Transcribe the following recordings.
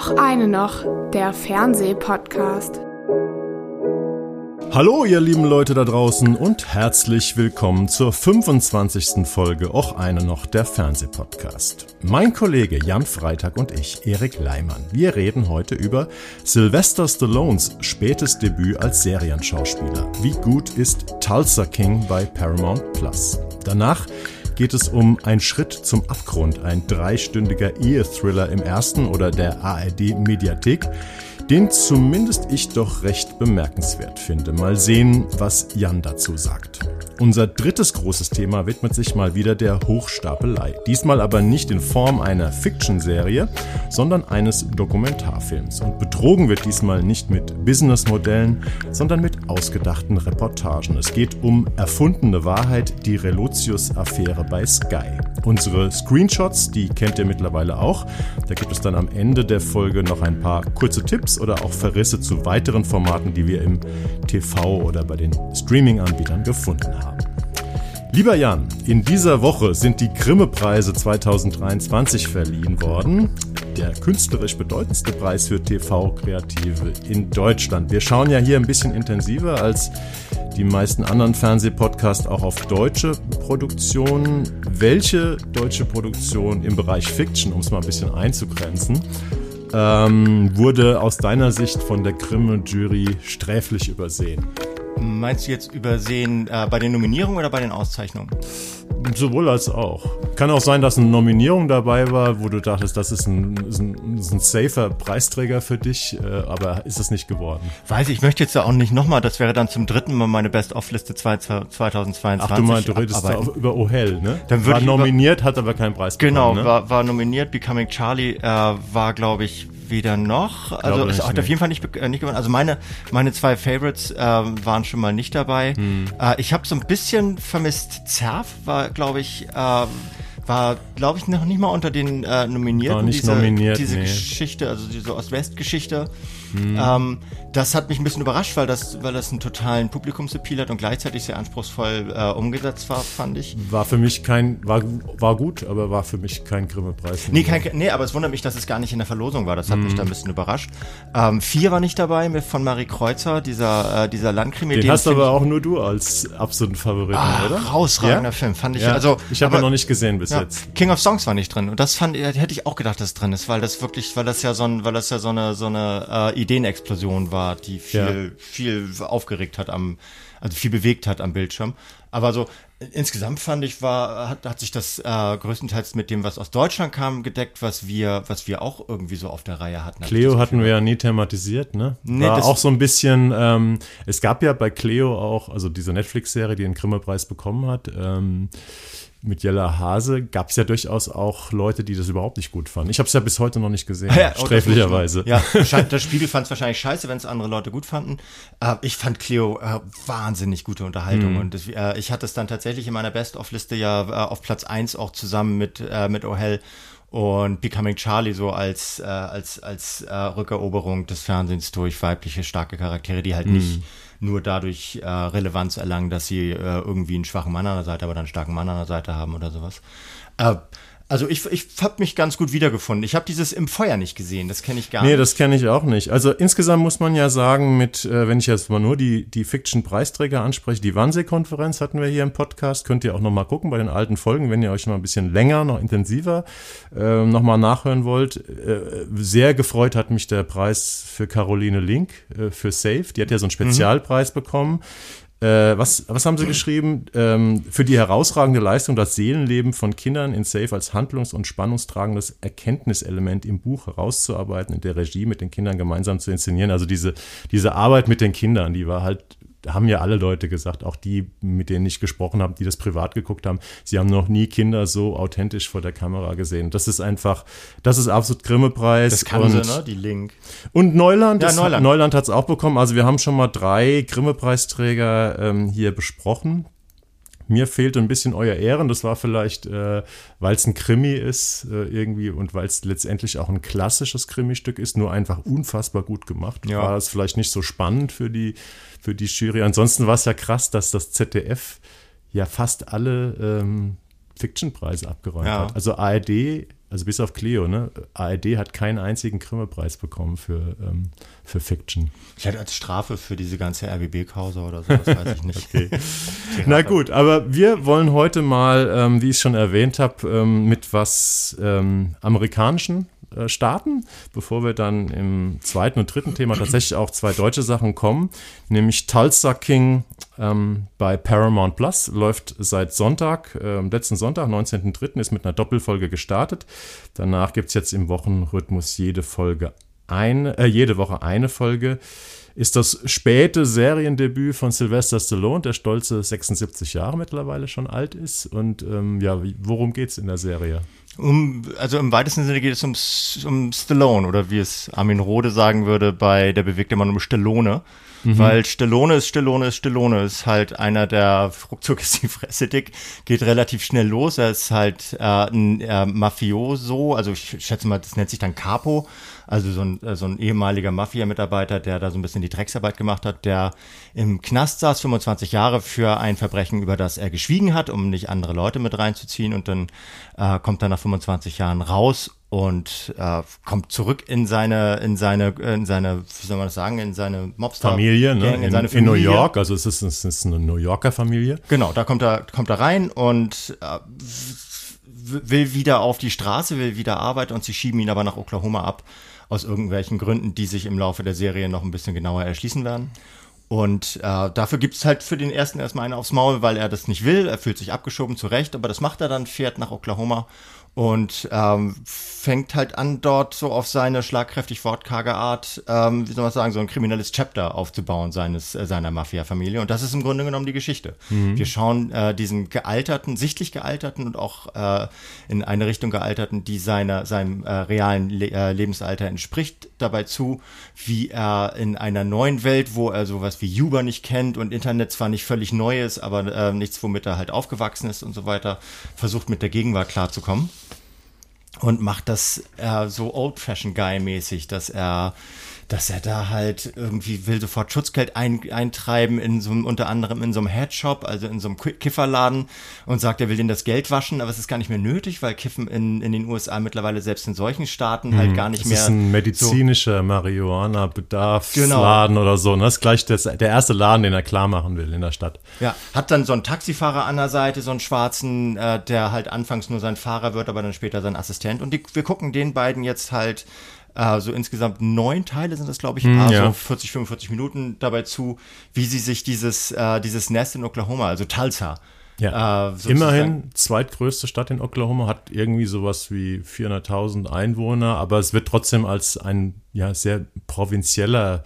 Och eine noch, der Fernsehpodcast. Hallo ihr lieben Leute da draußen und herzlich willkommen zur 25. Folge Och eine noch der Fernsehpodcast. Mein Kollege Jan Freitag und ich, Erik Leimann, wir reden heute über Sylvester Stallones spätes Debüt als Serienschauspieler. Wie gut ist Tulsa King bei Paramount Plus? Danach geht es um Ein Schritt zum Abgrund, ein dreistündiger Ehe-Thriller im ersten oder der ARD-Mediathek den zumindest ich doch recht bemerkenswert finde. Mal sehen, was Jan dazu sagt. Unser drittes großes Thema widmet sich mal wieder der Hochstapelei. Diesmal aber nicht in Form einer Fiction-Serie, sondern eines Dokumentarfilms. Und betrogen wird diesmal nicht mit Businessmodellen, sondern mit ausgedachten Reportagen. Es geht um erfundene Wahrheit, die Relotius-Affäre bei Sky. Unsere Screenshots, die kennt ihr mittlerweile auch. Da gibt es dann am Ende der Folge noch ein paar kurze Tipps oder auch Verrisse zu weiteren Formaten, die wir im TV oder bei den Streaming-Anbietern gefunden haben. Lieber Jan, in dieser Woche sind die Grimme-Preise 2023 verliehen worden. Der künstlerisch bedeutendste Preis für TV-Kreative in Deutschland. Wir schauen ja hier ein bisschen intensiver als die meisten anderen Fernsehpodcasts auch auf deutsche Produktionen. Welche deutsche Produktion im Bereich Fiction, um es mal ein bisschen einzugrenzen, ähm, wurde aus deiner Sicht von der Grimme-Jury sträflich übersehen? Meinst du jetzt übersehen äh, bei den Nominierungen oder bei den Auszeichnungen? Sowohl als auch. Kann auch sein, dass eine Nominierung dabei war, wo du dachtest, das ist ein, ist ein, ist ein safer Preisträger für dich, äh, aber ist es nicht geworden. Weiß ich, ich möchte jetzt ja auch nicht nochmal, das wäre dann zum dritten Mal meine Best-of-Liste 2022. Ach, du meinst, du redest da über Ohel, ne? Dann war nominiert, hat aber keinen Preis genau, bekommen. Genau, ne? war, war nominiert, Becoming Charlie äh, war, glaube ich, weder noch. Also es hat auf jeden Fall nicht, äh, nicht gewonnen. Also meine, meine zwei Favorites äh, waren schon mal nicht dabei. Hm. Äh, ich habe so ein bisschen vermisst. Zerf war, glaube ich, äh, war, glaube ich, noch nicht mal unter den äh, Nominierten. War nicht diese, nominiert, diese nee. Geschichte, also diese Ost-West-Geschichte. Hm. Ähm, das hat mich ein bisschen überrascht, weil das, weil das einen totalen Publikumsappeal hat und gleichzeitig sehr anspruchsvoll äh, umgesetzt war, fand ich. War für mich kein, war, war gut, aber war für mich kein Grimme-Preis. Nee, kein, nee, aber es wundert mich, dass es gar nicht in der Verlosung war. Das hat hm. mich da ein bisschen überrascht. Ähm, vier war nicht dabei mit von Marie Kreuzer, dieser, äh, dieser Landkrimi. Den, den hast aber auch nur du als absoluten Favoriten, ah, oder? Rausragender ja? Film, fand ich. Ja, also, ich habe ihn noch nicht gesehen bis ja, jetzt. King of Songs war nicht drin und das fand, hätte ich auch gedacht, dass drin ist, weil das wirklich, weil das ja so ein, weil das ja so eine, so eine äh, Ideenexplosion war, die viel, viel aufgeregt hat am, also viel bewegt hat am Bildschirm. Aber so insgesamt fand ich, war, hat, hat sich das äh, größtenteils mit dem, was aus Deutschland kam, gedeckt, was wir, was wir auch irgendwie so auf der Reihe hatten. Cleo hatten wir ja nie thematisiert, ne? Nee, war auch so ein bisschen, ähm, es gab ja bei Cleo auch, also diese Netflix-Serie, die den Grimme-Preis bekommen hat, ähm, mit Jella Hase gab es ja durchaus auch Leute, die das überhaupt nicht gut fanden. Ich habe es ja bis heute noch nicht gesehen, ja, oh, sträflicherweise. Ja, der Spiegel fand es wahrscheinlich scheiße, wenn es andere Leute gut fanden. Äh, ich fand Cleo äh, wahnsinnig gute Unterhaltung mhm. und äh, ich hatte es dann tatsächlich in meiner Best-of-Liste ja auf Platz 1 auch zusammen mit, mit O'Hell und Becoming Charlie so als, als, als Rückeroberung des Fernsehens durch weibliche starke Charaktere, die halt mhm. nicht nur dadurch äh, Relevanz erlangen, dass sie äh, irgendwie einen schwachen Mann an der Seite, aber dann einen starken Mann an der Seite haben oder sowas. Äh, also ich, ich habe mich ganz gut wiedergefunden. Ich habe dieses im Feuer nicht gesehen, das kenne ich gar nee, nicht. Nee, das kenne ich auch nicht. Also insgesamt muss man ja sagen, mit, äh, wenn ich jetzt mal nur die, die Fiction-Preisträger anspreche, die Wannsee-Konferenz hatten wir hier im Podcast, könnt ihr auch nochmal gucken bei den alten Folgen, wenn ihr euch noch ein bisschen länger, noch intensiver äh, nochmal nachhören wollt. Äh, sehr gefreut hat mich der Preis für Caroline Link äh, für Safe. Die hat ja so einen mhm. Spezialpreis mhm. bekommen. Äh, was, was haben Sie geschrieben? Ähm, für die herausragende Leistung, das Seelenleben von Kindern in Safe als handlungs- und spannungstragendes Erkenntniselement im Buch herauszuarbeiten, in der Regie mit den Kindern gemeinsam zu inszenieren. Also diese, diese Arbeit mit den Kindern, die war halt haben ja alle Leute gesagt, auch die, mit denen ich gesprochen habe, die das privat geguckt haben, sie haben noch nie Kinder so authentisch vor der Kamera gesehen. Das ist einfach, das ist absolut Grimme-Preis. Das kann und, sie, ne? Die Link. Und Neuland, ja, Neuland. Neuland hat es auch bekommen. Also wir haben schon mal drei Grimme-Preisträger ähm, hier besprochen. Mir fehlt ein bisschen euer Ehren. Das war vielleicht, äh, weil es ein Krimi ist äh, irgendwie und weil es letztendlich auch ein klassisches Krimi-Stück ist, nur einfach unfassbar gut gemacht. Ja. War es vielleicht nicht so spannend für die, für die Jury. Ansonsten war es ja krass, dass das ZDF ja fast alle ähm, Fiction-Preise abgeräumt ja. hat. Also ARD also bis auf Cleo, ne? ARD hat keinen einzigen Grimme-Preis bekommen für, ähm, für Fiction. Vielleicht als Strafe für diese ganze RBB-Causa oder so, das weiß ich nicht. okay. Na gut, aber wir wollen heute mal, ähm, wie ich schon erwähnt habe, ähm, mit was ähm, amerikanischen äh, starten, bevor wir dann im zweiten und dritten Thema tatsächlich auch zwei deutsche Sachen kommen, nämlich Tulsa King ähm, bei Paramount Plus läuft seit Sonntag, äh, letzten Sonntag, 19.03. ist mit einer Doppelfolge gestartet. Danach gibt es jetzt im Wochenrhythmus jede Folge ein, äh, jede Woche eine Folge ist das späte Seriendebüt von Sylvester Stallone, der stolze 76 Jahre mittlerweile schon alt ist. Und ähm, ja, worum geht es in der Serie? Um, also im weitesten Sinne geht es um, um Stallone oder wie es Armin Rode sagen würde bei Der bewegte Mann um Stallone. Mhm. Weil Stallone ist Stallone ist Stallone ist halt einer, der ruckzuck ist die Fresse dick, geht relativ schnell los. Er ist halt äh, ein äh, Mafioso, also ich schätze mal, das nennt sich dann Capo, also so ein, äh, so ein ehemaliger Mafia-Mitarbeiter, der da so ein bisschen die Drecksarbeit gemacht hat, der im Knast saß, 25 Jahre für ein Verbrechen, über das er geschwiegen hat, um nicht andere Leute mit reinzuziehen und dann äh, kommt er nach 25 Jahren raus und äh, kommt zurück in seine in seine in seine wie soll man das sagen in seine Mobster Familie, ne? in, in, seine Familie. in New York also es ist, es ist eine New Yorker Familie genau da kommt er kommt er rein und äh, will wieder auf die Straße will wieder arbeiten und sie schieben ihn aber nach Oklahoma ab aus irgendwelchen Gründen die sich im Laufe der Serie noch ein bisschen genauer erschließen werden und äh, dafür gibt es halt für den ersten erstmal einen aufs Maul, weil er das nicht will. Er fühlt sich abgeschoben, zurecht, aber das macht er dann, fährt nach Oklahoma und ähm, fängt halt an, dort so auf seine schlagkräftig wortkarge Art, ähm, wie soll man sagen, so ein kriminelles Chapter aufzubauen seines, äh, seiner Mafia-Familie. Und das ist im Grunde genommen die Geschichte. Mhm. Wir schauen äh, diesen gealterten, sichtlich gealterten und auch äh, in eine Richtung gealterten, die seiner, seinem äh, realen Le äh, Lebensalter entspricht, dabei zu, wie er in einer neuen Welt, wo er sowas wie Uber nicht kennt und Internet zwar nicht völlig neu ist, aber äh, nichts, womit er halt aufgewachsen ist und so weiter, versucht mit der Gegenwart klarzukommen und macht das äh, so Old-Fashion-Guy-mäßig, dass er dass er da halt irgendwie will sofort Schutzgeld ein, eintreiben in so unter anderem in so einem Headshop, also in so einem Kifferladen und sagt, er will denen das Geld waschen, aber es ist gar nicht mehr nötig, weil Kiffen in, in den USA mittlerweile selbst in solchen Staaten halt hm, gar nicht das mehr. Das ist ein medizinischer so, Marihuana-Bedarfsladen genau. oder so. Und das ist gleich das, der erste Laden, den er klar machen will in der Stadt. Ja, hat dann so einen Taxifahrer an der Seite, so einen schwarzen, äh, der halt anfangs nur sein Fahrer wird, aber dann später sein Assistent. Und die, wir gucken den beiden jetzt halt also insgesamt neun Teile sind das, glaube ich, hm, also ja. 40, 45 Minuten dabei zu, wie sie sich dieses, äh, dieses Nest in Oklahoma, also Tulsa, ja. Äh, Immerhin zweitgrößte Stadt in Oklahoma, hat irgendwie sowas wie 400.000 Einwohner, aber es wird trotzdem als ein ja, sehr provinzieller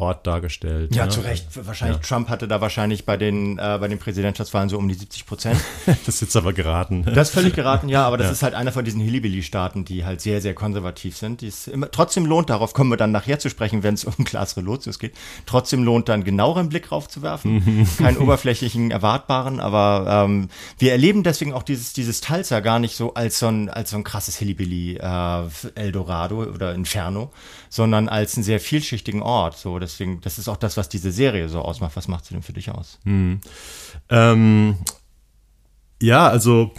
Ort dargestellt. Ja, ne? zu Recht. Wahrscheinlich, ja. Trump hatte da wahrscheinlich bei den, äh, bei den Präsidentschaftswahlen so um die 70 Prozent. das ist jetzt aber geraten. Das ist völlig geraten, ja, aber das ja. ist halt einer von diesen Hillbilly-Staaten, die halt sehr, sehr konservativ sind. Immer, trotzdem lohnt, darauf kommen wir dann nachher zu sprechen, wenn es um Klaas Relotius geht, trotzdem lohnt, dann genaueren Blick drauf zu werfen. Keinen oberflächlichen, erwartbaren, aber ähm, wir erleben deswegen auch dieses, dieses Tulsa gar nicht so als so ein, als so ein krasses Hillbilly äh, Eldorado oder Inferno, sondern als einen sehr vielschichtigen Ort. So, deswegen, das ist auch das, was diese Serie so ausmacht. Was macht sie denn für dich aus? Hm. Ähm, ja, also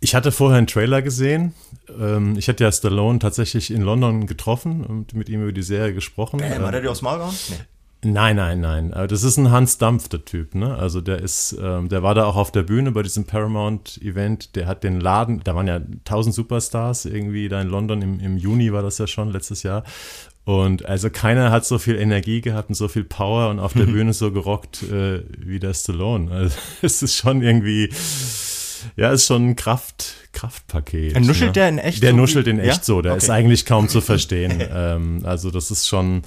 ich hatte vorher einen Trailer gesehen. Ähm, ich hatte ja Stallone tatsächlich in London getroffen und mit ihm über die Serie gesprochen. Bam, hat er dir aufs Maul gehauen? Nee. Nein, nein, nein. Das ist ein Hans Dampf, der Typ, ne? Also der ist, ähm, der war da auch auf der Bühne bei diesem Paramount-Event. Der hat den Laden, da waren ja tausend Superstars irgendwie da in London im, im Juni war das ja schon letztes Jahr. Und also keiner hat so viel Energie gehabt und so viel Power und auf der Bühne so gerockt äh, wie der Stallone. Also es ist schon irgendwie, ja, ist schon ein Kraft, Kraftpaket. Er nuschelt ne? der in echt Der so nuschelt in echt ja? so, der okay. ist eigentlich kaum zu verstehen. ähm, also das ist schon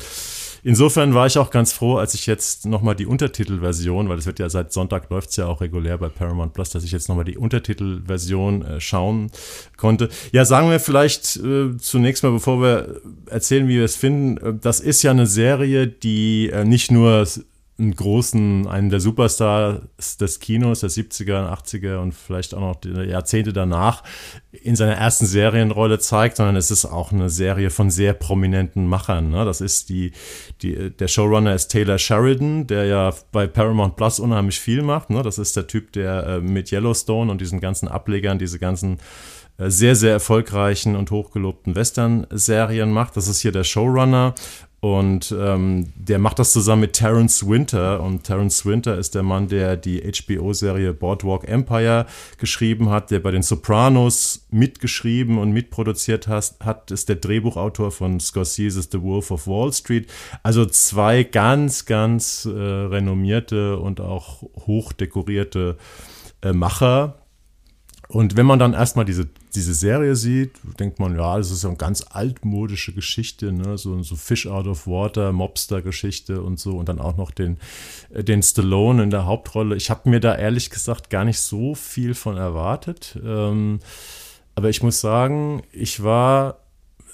Insofern war ich auch ganz froh, als ich jetzt nochmal die Untertitelversion, weil es wird ja seit Sonntag läuft es ja auch regulär bei Paramount Plus, dass ich jetzt nochmal die Untertitelversion äh, schauen konnte. Ja, sagen wir vielleicht äh, zunächst mal, bevor wir erzählen, wie wir es finden, äh, das ist ja eine Serie, die äh, nicht nur einen großen, einen der Superstars des Kinos der 70er, 80er und vielleicht auch noch die Jahrzehnte danach in seiner ersten Serienrolle zeigt, sondern es ist auch eine Serie von sehr prominenten Machern. Ne? Das ist die, die, der Showrunner ist Taylor Sheridan, der ja bei Paramount Plus unheimlich viel macht. Ne? Das ist der Typ, der äh, mit Yellowstone und diesen ganzen Ablegern, diese ganzen äh, sehr, sehr erfolgreichen und hochgelobten Western-Serien macht. Das ist hier der Showrunner und ähm, der macht das zusammen mit Terence Winter. Und Terence Winter ist der Mann, der die HBO-Serie Boardwalk Empire geschrieben hat, der bei den Sopranos mitgeschrieben und mitproduziert hat, hat ist der Drehbuchautor von Scorsese's The Wolf of Wall Street. Also zwei ganz, ganz äh, renommierte und auch hochdekorierte äh, Macher und wenn man dann erstmal diese, diese Serie sieht, denkt man, ja, das ist so eine ganz altmodische Geschichte, ne? so, so Fish out of Water, Mobster-Geschichte und so. Und dann auch noch den, äh, den Stallone in der Hauptrolle. Ich habe mir da ehrlich gesagt gar nicht so viel von erwartet. Ähm, aber ich muss sagen, ich war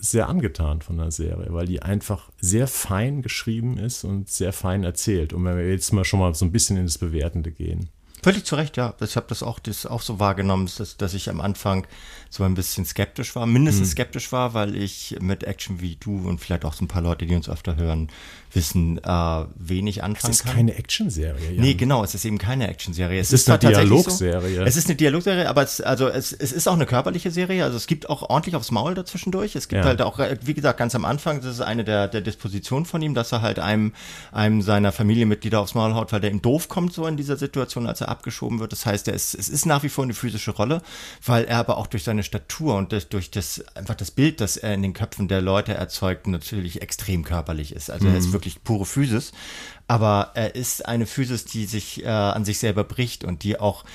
sehr angetan von der Serie, weil die einfach sehr fein geschrieben ist und sehr fein erzählt. Und wenn wir jetzt mal schon mal so ein bisschen in das Bewertende gehen. Völlig zu Recht, ja. Ich habe das auch, das auch so wahrgenommen, dass, dass ich am Anfang so ein bisschen skeptisch war, mindestens mhm. skeptisch war, weil ich mit Action wie du und vielleicht auch so ein paar Leute, die uns öfter hören, wissen, äh, wenig anfangen Es ist kann. keine Actionserie. Ja. Nee, genau, es ist eben keine Actionserie. Es, es ist, ist eine Dialogserie. So, es ist eine Dialogserie, aber es, also es, es ist auch eine körperliche Serie. Also es gibt auch ordentlich aufs Maul dazwischendurch. Es gibt ja. halt auch, äh, wie gesagt, ganz am Anfang, das ist eine der, der Dispositionen von ihm, dass er halt einem, einem seiner Familienmitglieder aufs Maul haut, weil der ihm doof kommt so in dieser Situation, als er abgeschoben wird. Das heißt, er ist, es ist nach wie vor eine physische Rolle, weil er aber auch durch seine Statur und das, durch das einfach das Bild, das er in den Köpfen der Leute erzeugt, natürlich extrem körperlich ist. Also mhm. er ist mhm wirklich pure Physis. Aber er ist eine Physis, die sich äh, an sich selber bricht und die auch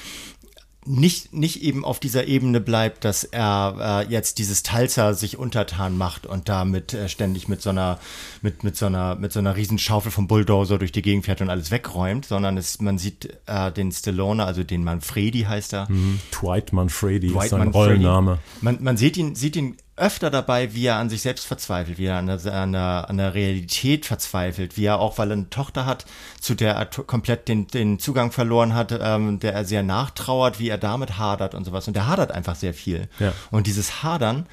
nicht, nicht eben auf dieser Ebene bleibt, dass er äh, jetzt dieses Talzer sich untertan macht und damit äh, ständig mit so einer, mit, mit so einer, mit so einer Riesenschaufel vom Bulldozer durch die Gegend fährt und alles wegräumt, sondern es, man sieht äh, den Stallone, also den Manfredi heißt er. Mhm. Dwight Manfredi Dwight ist sein Manfredi. Rollenname. Man, man sieht ihn, sieht ihn öfter dabei, wie er an sich selbst verzweifelt, wie er an der, an der, an der Realität verzweifelt, wie er auch, weil er eine Tochter hat, zu der er komplett den, den Zugang verloren hat, ähm, der er sehr nachtrauert, wie er damit hadert und sowas. Und er hadert einfach sehr viel. Ja. Und dieses Hadern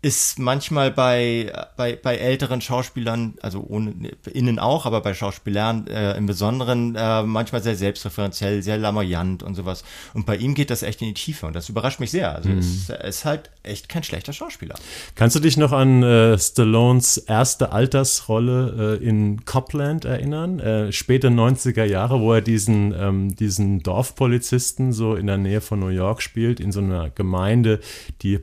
ist manchmal bei, bei, bei älteren Schauspielern, also ohne, innen auch, aber bei Schauspielern äh, im Besonderen äh, manchmal sehr selbstreferenziell, sehr lamoyant und sowas. Und bei ihm geht das echt in die Tiefe und das überrascht mich sehr. Also mhm. es ist halt echt kein schlechter Schauspieler. Kannst du dich noch an äh, Stallones erste Altersrolle äh, in Copland erinnern? Äh, späte 90er Jahre, wo er diesen, ähm, diesen Dorfpolizisten so in der Nähe von New York spielt, in so einer Gemeinde, die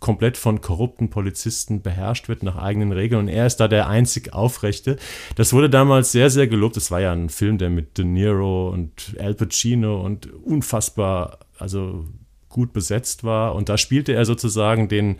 komplett von korrupten Polizisten beherrscht wird nach eigenen Regeln und er ist da der einzig Aufrechte. Das wurde damals sehr, sehr gelobt. Das war ja ein Film, der mit De Niro und Al Pacino und unfassbar, also gut besetzt war. Und da spielte er sozusagen den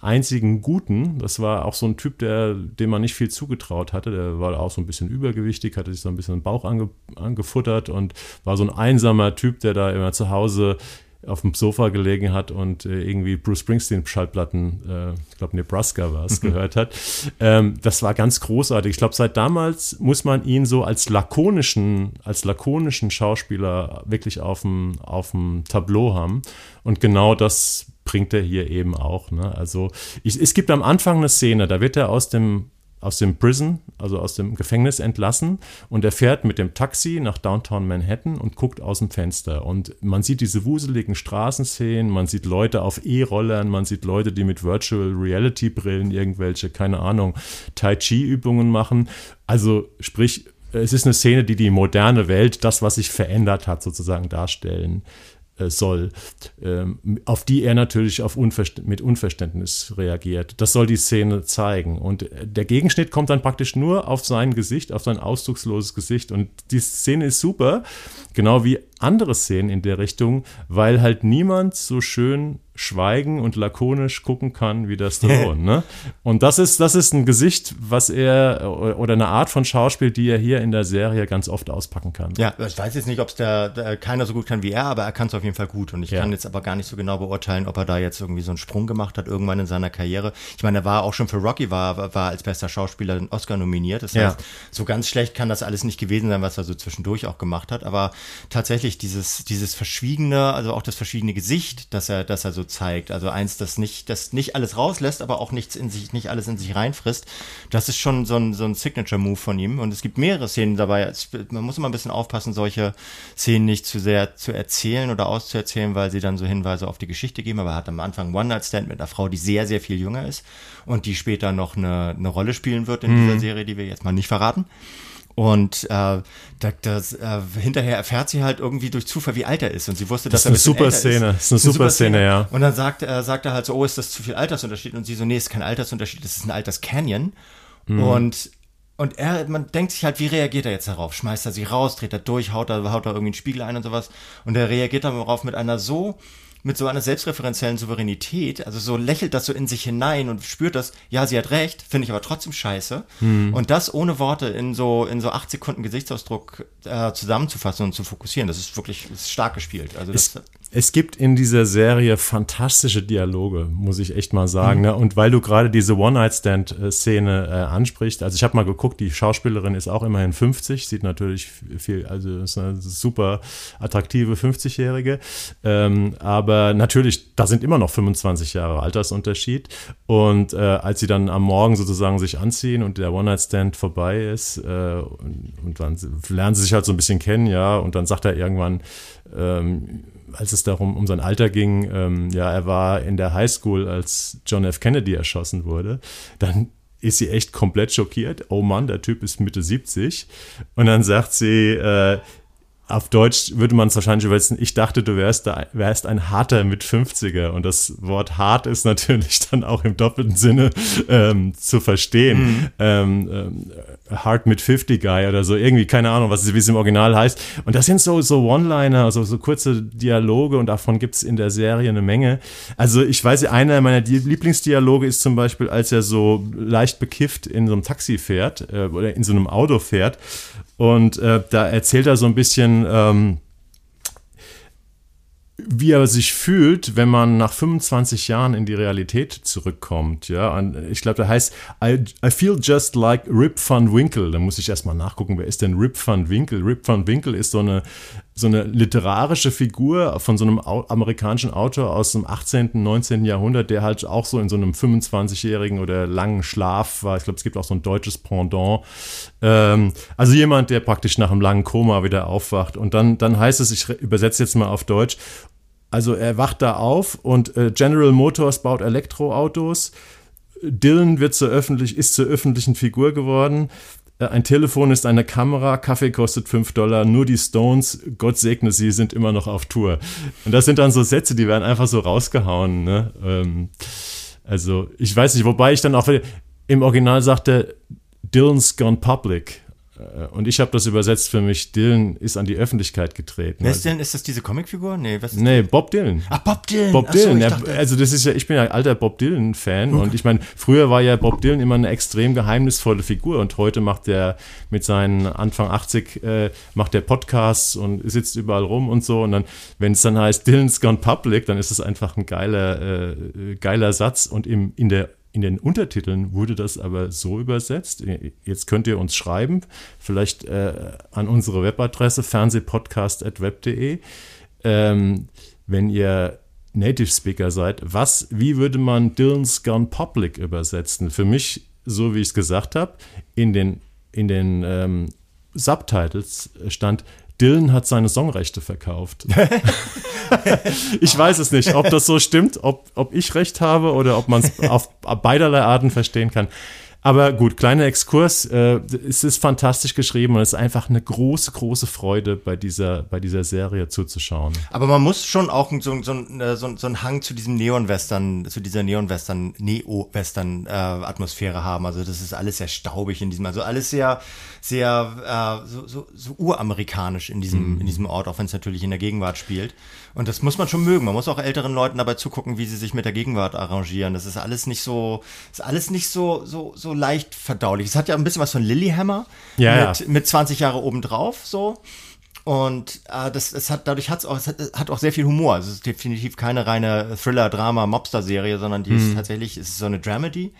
einzigen Guten. Das war auch so ein Typ, der, dem man nicht viel zugetraut hatte. Der war auch so ein bisschen übergewichtig, hatte sich so ein bisschen den Bauch ange, angefuttert und war so ein einsamer Typ, der da immer zu Hause auf dem Sofa gelegen hat und äh, irgendwie Bruce Springsteen Schallplatten, äh, ich glaube Nebraska war es, gehört hat. Ähm, das war ganz großartig. Ich glaube, seit damals muss man ihn so als lakonischen, als lakonischen Schauspieler wirklich auf dem, auf dem Tableau haben. Und genau das bringt er hier eben auch. Ne? Also ich, es gibt am Anfang eine Szene, da wird er aus dem aus dem Prison, also aus dem Gefängnis entlassen und er fährt mit dem Taxi nach Downtown Manhattan und guckt aus dem Fenster und man sieht diese wuseligen Straßenszenen, man sieht Leute auf E-Rollern, man sieht Leute, die mit Virtual Reality Brillen irgendwelche, keine Ahnung, Tai Chi Übungen machen. Also sprich, es ist eine Szene, die die moderne Welt, das, was sich verändert hat, sozusagen darstellen soll, ähm, auf die er natürlich auf Unverst mit Unverständnis reagiert. Das soll die Szene zeigen. Und der Gegenschnitt kommt dann praktisch nur auf sein Gesicht, auf sein ausdrucksloses Gesicht. Und die Szene ist super, genau wie andere Szenen in der Richtung, weil halt niemand so schön schweigen und lakonisch gucken kann wie der Stallone. ne? Und das ist, das ist ein Gesicht, was er oder eine Art von Schauspiel, die er hier in der Serie ganz oft auspacken kann. Ja, ich weiß jetzt nicht, ob es der, der, keiner so gut kann wie er, aber er kann es auf jeden Fall gut. Und ich ja. kann jetzt aber gar nicht so genau beurteilen, ob er da jetzt irgendwie so einen Sprung gemacht hat irgendwann in seiner Karriere. Ich meine, er war auch schon für Rocky war, war als bester Schauspieler den Oscar nominiert. Das heißt, ja. so ganz schlecht kann das alles nicht gewesen sein, was er so zwischendurch auch gemacht hat. Aber tatsächlich dieses, dieses verschwiegene, also auch das verschwiegene Gesicht, das er, das er so zeigt. Also eins, das nicht, das nicht alles rauslässt, aber auch nichts in sich, nicht alles in sich reinfrisst. Das ist schon so ein, so ein Signature-Move von ihm. Und es gibt mehrere Szenen dabei. Man muss immer ein bisschen aufpassen, solche Szenen nicht zu sehr zu erzählen oder auszuerzählen, weil sie dann so Hinweise auf die Geschichte geben. Aber er hat am Anfang One-Night-Stand mit einer Frau, die sehr, sehr viel jünger ist und die später noch eine, eine Rolle spielen wird in mhm. dieser Serie, die wir jetzt mal nicht verraten. Und äh, das, das, äh, hinterher erfährt sie halt irgendwie durch Zufall, wie alt er ist. Und sie wusste, dass das ist er eine super Szene. Ist. Das ist eine, super Szene, ja. Und dann sagt, äh, sagt er halt so, oh, ist das zu viel Altersunterschied? Und sie so, nee, ist kein Altersunterschied, das ist ein Alterscanyon. Mhm. Und und er, man denkt sich halt, wie reagiert er jetzt darauf? Schmeißt er sie raus, dreht er durch, haut er, haut er irgendwie einen Spiegel ein und sowas. Und er reagiert darauf mit einer so mit so einer selbstreferenziellen Souveränität, also so lächelt das so in sich hinein und spürt das, ja, sie hat recht, finde ich aber trotzdem scheiße. Hm. Und das ohne Worte in so, in so acht Sekunden Gesichtsausdruck äh, zusammenzufassen und zu fokussieren, das ist wirklich ist stark gespielt. Also das, es, es gibt in dieser Serie fantastische Dialoge, muss ich echt mal sagen. Mhm. Ne? Und weil du gerade diese One-Night-Stand-Szene äh, ansprichst, also ich habe mal geguckt, die Schauspielerin ist auch immerhin 50, sieht natürlich viel, also ist eine super attraktive 50-Jährige. Ähm, aber natürlich, da sind immer noch 25 Jahre Altersunterschied. Und äh, als sie dann am Morgen sozusagen sich anziehen und der One-Night-Stand vorbei ist, äh, und, und, dann lernen sie sich halt so ein bisschen kennen, ja, und dann sagt er irgendwann, ähm, als es darum um sein Alter ging, ähm, ja, er war in der Highschool, als John F. Kennedy erschossen wurde, dann ist sie echt komplett schockiert. Oh Mann, der Typ ist Mitte 70. Und dann sagt sie, äh, auf Deutsch würde man es wahrscheinlich übersetzen, ich dachte, du wärst, da, wärst ein harter mit 50er. Und das Wort hart ist natürlich dann auch im doppelten Sinne ähm, zu verstehen. Mhm. Ähm, ähm, hard mit 50 Guy oder so, irgendwie, keine Ahnung, was es, wie es im Original heißt. Und das sind so, so One-Liner, also so kurze Dialoge und davon gibt es in der Serie eine Menge. Also ich weiß, einer meiner Lieblingsdialoge ist zum Beispiel, als er so leicht bekifft in so einem Taxi fährt äh, oder in so einem Auto fährt und äh, da erzählt er so ein bisschen, ähm, wie er sich fühlt, wenn man nach 25 Jahren in die Realität zurückkommt. Ja, und ich glaube, da heißt I, I feel just like Rip Van Winkle. Da muss ich erstmal nachgucken, wer ist denn Rip Van Winkle? Rip Van Winkle ist so eine, so eine literarische Figur von so einem amerikanischen Autor aus dem 18., 19. Jahrhundert, der halt auch so in so einem 25-jährigen oder langen Schlaf war. Ich glaube, es gibt auch so ein deutsches Pendant. Ähm, also jemand, der praktisch nach einem langen Koma wieder aufwacht. Und dann, dann heißt es, ich übersetze jetzt mal auf Deutsch, also er wacht da auf und äh, General Motors baut Elektroautos. Dylan wird zur öffentlich, ist zur öffentlichen Figur geworden. Äh, ein Telefon ist eine Kamera, Kaffee kostet 5 Dollar, nur die Stones, Gott segne sie, sind immer noch auf Tour. Und das sind dann so Sätze, die werden einfach so rausgehauen. Ne? Ähm, also ich weiß nicht, wobei ich dann auch im Original sagte, Dylan's gone public. Äh, und ich habe das übersetzt für mich, Dylan ist an die Öffentlichkeit getreten. Wer ist denn, ist das diese Comicfigur? Nee, was ist nee Bob Dylan. Ach, Bob Dylan. Bob Dylan. So, dachte, also das ist ja, ich bin ja alter Bob Dylan-Fan okay. und ich meine, früher war ja Bob Dylan immer eine extrem geheimnisvolle Figur und heute macht er mit seinen Anfang 80 äh, macht er Podcasts und sitzt überall rum und so und dann, wenn es dann heißt Dylan's Gone Public, dann ist es einfach ein geiler, äh, geiler Satz und im, in der in den Untertiteln wurde das aber so übersetzt. Jetzt könnt ihr uns schreiben, vielleicht äh, an unsere Webadresse fernsehpodcast.web.de, ähm, wenn ihr Native Speaker seid. Was, wie würde man Dylan's Gone Public übersetzen? Für mich, so wie ich es gesagt habe, in den, in den ähm, Subtitles stand Dylan hat seine Songrechte verkauft. ich weiß es nicht, ob das so stimmt, ob, ob ich recht habe oder ob man es auf beiderlei Arten verstehen kann. Aber gut, kleiner Exkurs. Äh, es ist fantastisch geschrieben und es ist einfach eine große, große Freude, bei dieser, bei dieser Serie zuzuschauen. Aber man muss schon auch so, so, äh, so, so einen Hang zu diesem Neon-Western, zu dieser Neon-Western, Neo-Western-Atmosphäre äh, haben. Also das ist alles sehr staubig in diesem, also alles sehr, sehr äh, so, so, so uramerikanisch in diesem, mhm. in diesem Ort, auch wenn es natürlich in der Gegenwart spielt. Und das muss man schon mögen. Man muss auch älteren Leuten dabei zugucken, wie sie sich mit der Gegenwart arrangieren. Das ist alles nicht so, ist alles nicht so, so, so leicht verdaulich. Es hat ja ein bisschen was von Lilyhammer ja, mit, ja. mit 20 Jahre obendrauf, so. Und äh, das, es hat dadurch hat's auch, es hat, hat auch sehr viel Humor. Also es ist definitiv keine reine Thriller, Drama, Mobster-Serie, sondern die mhm. ist tatsächlich, es ist so eine Dramedy.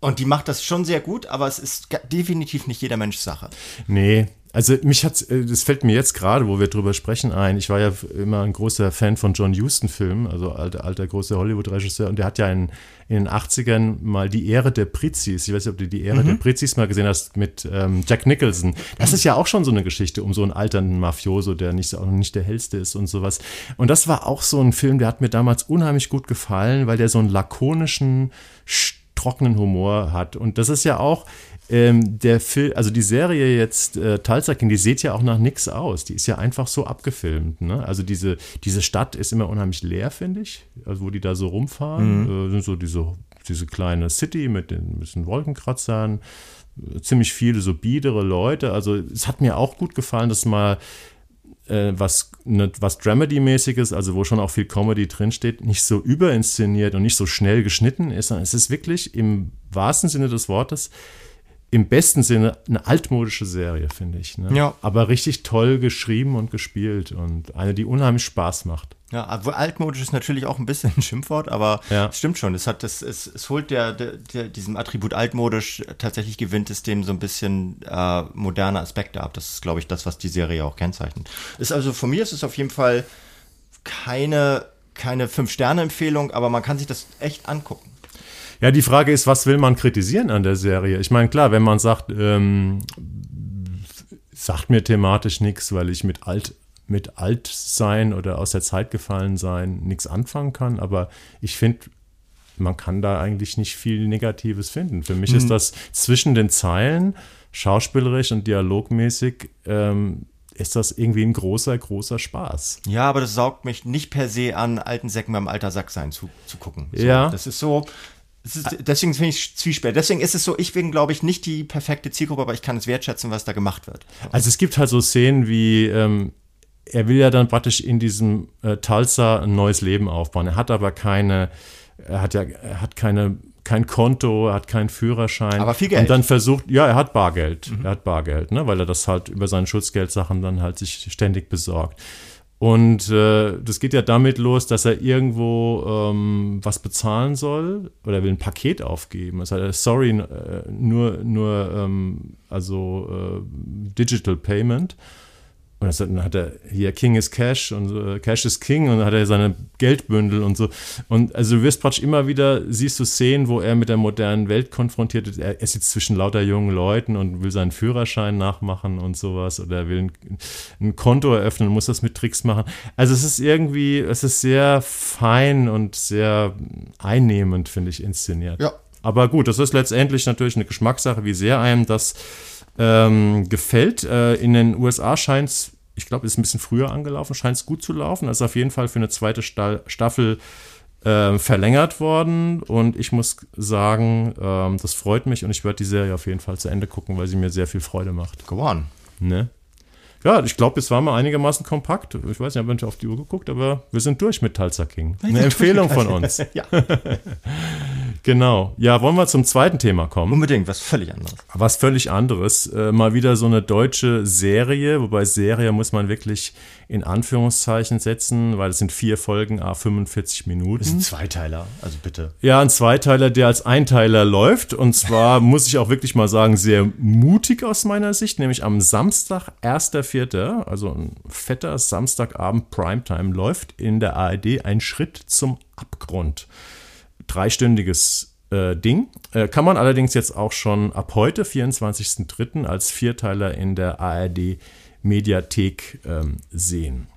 Und die macht das schon sehr gut, aber es ist definitiv nicht jeder Mensch Sache. Nee, also mich hat, äh, das fällt mir jetzt gerade, wo wir drüber sprechen, ein. Ich war ja immer ein großer Fan von John Huston-Filmen, also alter, alter großer Hollywood-Regisseur. Und der hat ja in, in, den 80ern mal die Ehre der Prizis, ich weiß nicht, ob du die Ehre mhm. der Prizis mal gesehen hast, mit ähm, Jack Nicholson. Das ist ja auch schon so eine Geschichte um so einen alternden Mafioso, der nicht, auch nicht der hellste ist und sowas. Und das war auch so ein Film, der hat mir damals unheimlich gut gefallen, weil der so einen lakonischen, trockenen Humor hat. Und das ist ja auch ähm, der Film, also die Serie jetzt äh, Talsakin, die sieht ja auch nach nichts aus. Die ist ja einfach so abgefilmt. Ne? Also diese, diese Stadt ist immer unheimlich leer, finde ich. Also wo die da so rumfahren, mhm. äh, sind so diese, diese kleine City mit den bisschen Wolkenkratzern, äh, ziemlich viele so biedere Leute. Also es hat mir auch gut gefallen, dass mal äh, was, ne, was Dramedy-mäßiges, also wo schon auch viel Comedy drinsteht, nicht so überinszeniert und nicht so schnell geschnitten ist, sondern es ist wirklich im wahrsten Sinne des Wortes im besten Sinne eine altmodische Serie, finde ich. Ne? Ja. Aber richtig toll geschrieben und gespielt und eine, die unheimlich Spaß macht. Ja, altmodisch ist natürlich auch ein bisschen ein Schimpfwort, aber ja. es stimmt schon. Es hat das, es, es holt der, der, der, diesem Attribut altmodisch tatsächlich gewinnt es dem so ein bisschen äh, moderne Aspekte ab. Das ist, glaube ich, das, was die Serie auch kennzeichnet. Ist also von mir ist es auf jeden Fall keine keine fünf Sterne Empfehlung, aber man kann sich das echt angucken. Ja, die Frage ist, was will man kritisieren an der Serie? Ich meine, klar, wenn man sagt, ähm, sagt mir thematisch nichts, weil ich mit alt mit alt sein oder aus der Zeit gefallen sein nichts anfangen kann, aber ich finde, man kann da eigentlich nicht viel Negatives finden. Für mich mhm. ist das zwischen den Zeilen, schauspielerisch und dialogmäßig, ähm, ist das irgendwie ein großer, großer Spaß. Ja, aber das saugt mich nicht per se an, alten Säcken beim alter Sack sein zu, zu gucken. So, ja. Das ist so, ist, deswegen finde ich zwiespältig. Deswegen ist es so, ich bin, glaube ich, nicht die perfekte Zielgruppe, aber ich kann es wertschätzen, was da gemacht wird. Also es gibt halt so Szenen wie, ähm, er will ja dann praktisch in diesem äh, Tulsa ein neues Leben aufbauen. Er hat aber keine, er hat ja, er hat keine, kein Konto, er hat keinen Führerschein. Aber viel Geld. Und dann versucht, ja, er hat Bargeld. Mhm. Er hat Bargeld, ne, weil er das halt über seine Schutzgeldsachen dann halt sich ständig besorgt. Und äh, das geht ja damit los, dass er irgendwo ähm, was bezahlen soll oder will ein Paket aufgeben. Das heißt, sorry, äh, nur, nur ähm, also äh, Digital Payment. Und dann hat er hier King is Cash und äh, Cash is King und dann hat er seine Geldbündel und so. Und also du wirst praktisch immer wieder, siehst du Szenen, wo er mit der modernen Welt konfrontiert ist. Er, er sitzt zwischen lauter jungen Leuten und will seinen Führerschein nachmachen und sowas oder er will ein, ein Konto eröffnen und muss das mit Tricks machen. Also es ist irgendwie, es ist sehr fein und sehr einnehmend, finde ich, inszeniert. Ja. Aber gut, das ist letztendlich natürlich eine Geschmackssache, wie sehr einem das ähm, gefällt. Äh, in den USA scheint es, ich glaube, ist ein bisschen früher angelaufen, scheint es gut zu laufen. Ist auf jeden Fall für eine zweite Sta Staffel äh, verlängert worden. Und ich muss sagen, ähm, das freut mich und ich werde die Serie auf jeden Fall zu Ende gucken, weil sie mir sehr viel Freude macht. Go on. Ne? Ja, ich glaube, es war mal einigermaßen kompakt. Ich weiß nicht, ich habe nicht auf die Uhr geguckt, aber wir sind durch mit Tulsa King. Eine Empfehlung von uns. ja. genau. Ja, wollen wir zum zweiten Thema kommen? Unbedingt, was völlig anderes. Was völlig anderes. Äh, mal wieder so eine deutsche Serie, wobei Serie muss man wirklich in Anführungszeichen setzen, weil es sind vier Folgen, a 45 Minuten. Das ist ein Zweiteiler, also bitte. Ja, ein Zweiteiler, der als Einteiler läuft. Und zwar muss ich auch wirklich mal sagen, sehr mutig aus meiner Sicht, nämlich am Samstag, 1.4., also ein fetter Samstagabend Primetime, läuft in der ARD ein Schritt zum Abgrund. Dreistündiges äh, Ding. Äh, kann man allerdings jetzt auch schon ab heute, 24.03., als Vierteiler in der ARD Mediathek ähm, sehen.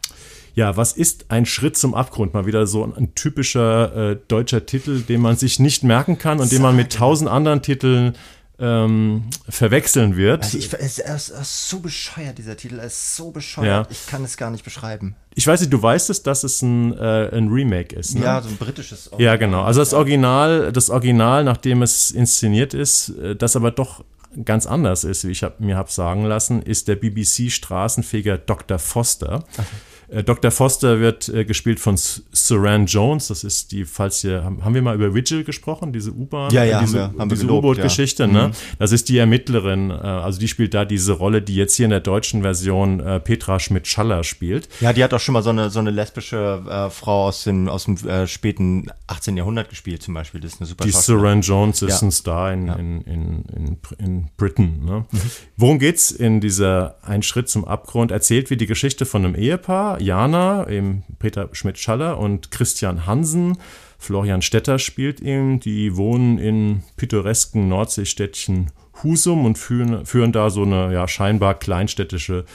Ja, was ist ein Schritt zum Abgrund? Mal wieder so ein, ein typischer äh, deutscher Titel, den man sich nicht merken kann und den man mit tausend anderen Titeln ähm, verwechseln wird. Also ich, es, er, ist, er ist so bescheuert, dieser Titel. Er ist so bescheuert. Ja. Ich kann es gar nicht beschreiben. Ich weiß nicht, du weißt es, dass es ein, äh, ein Remake ist. Ne? Ja, so ein britisches Original. Ja, genau. Also das Original, das Original, nachdem es inszeniert ist, äh, das aber doch ganz anders ist, wie ich hab, mir habe sagen lassen, ist der BBC-Straßenfeger Dr. Foster. Okay. Äh, Dr. Foster wird äh, gespielt von Saran Jones. Das ist die, falls ihr, haben, wir mal über Vigil gesprochen, diese U-Bahn? Ja, ja, diese, haben wir, diese U-Boot-Geschichte, ja. ne? Mhm. Das ist die Ermittlerin, äh, also die spielt da diese Rolle, die jetzt hier in der deutschen Version äh, Petra Schmidt-Schaller spielt. Ja, die hat auch schon mal so eine, so eine lesbische äh, Frau aus dem, aus dem äh, späten 18. Jahrhundert gespielt, zum Beispiel. Das ist eine super Die Saran Jones ist ja. ein Star in, in, in, in, in Britain. Ne? Mhm. Worum geht's in dieser Ein Schritt zum Abgrund? Erzählt wie die Geschichte von einem Ehepaar, Jana, eben Peter Schmidt-Schaller und Christian Hansen. Florian Stetter spielt ihn. Die wohnen in pittoresken Nordseestädtchen Husum und führen, führen da so eine ja, scheinbar kleinstädtische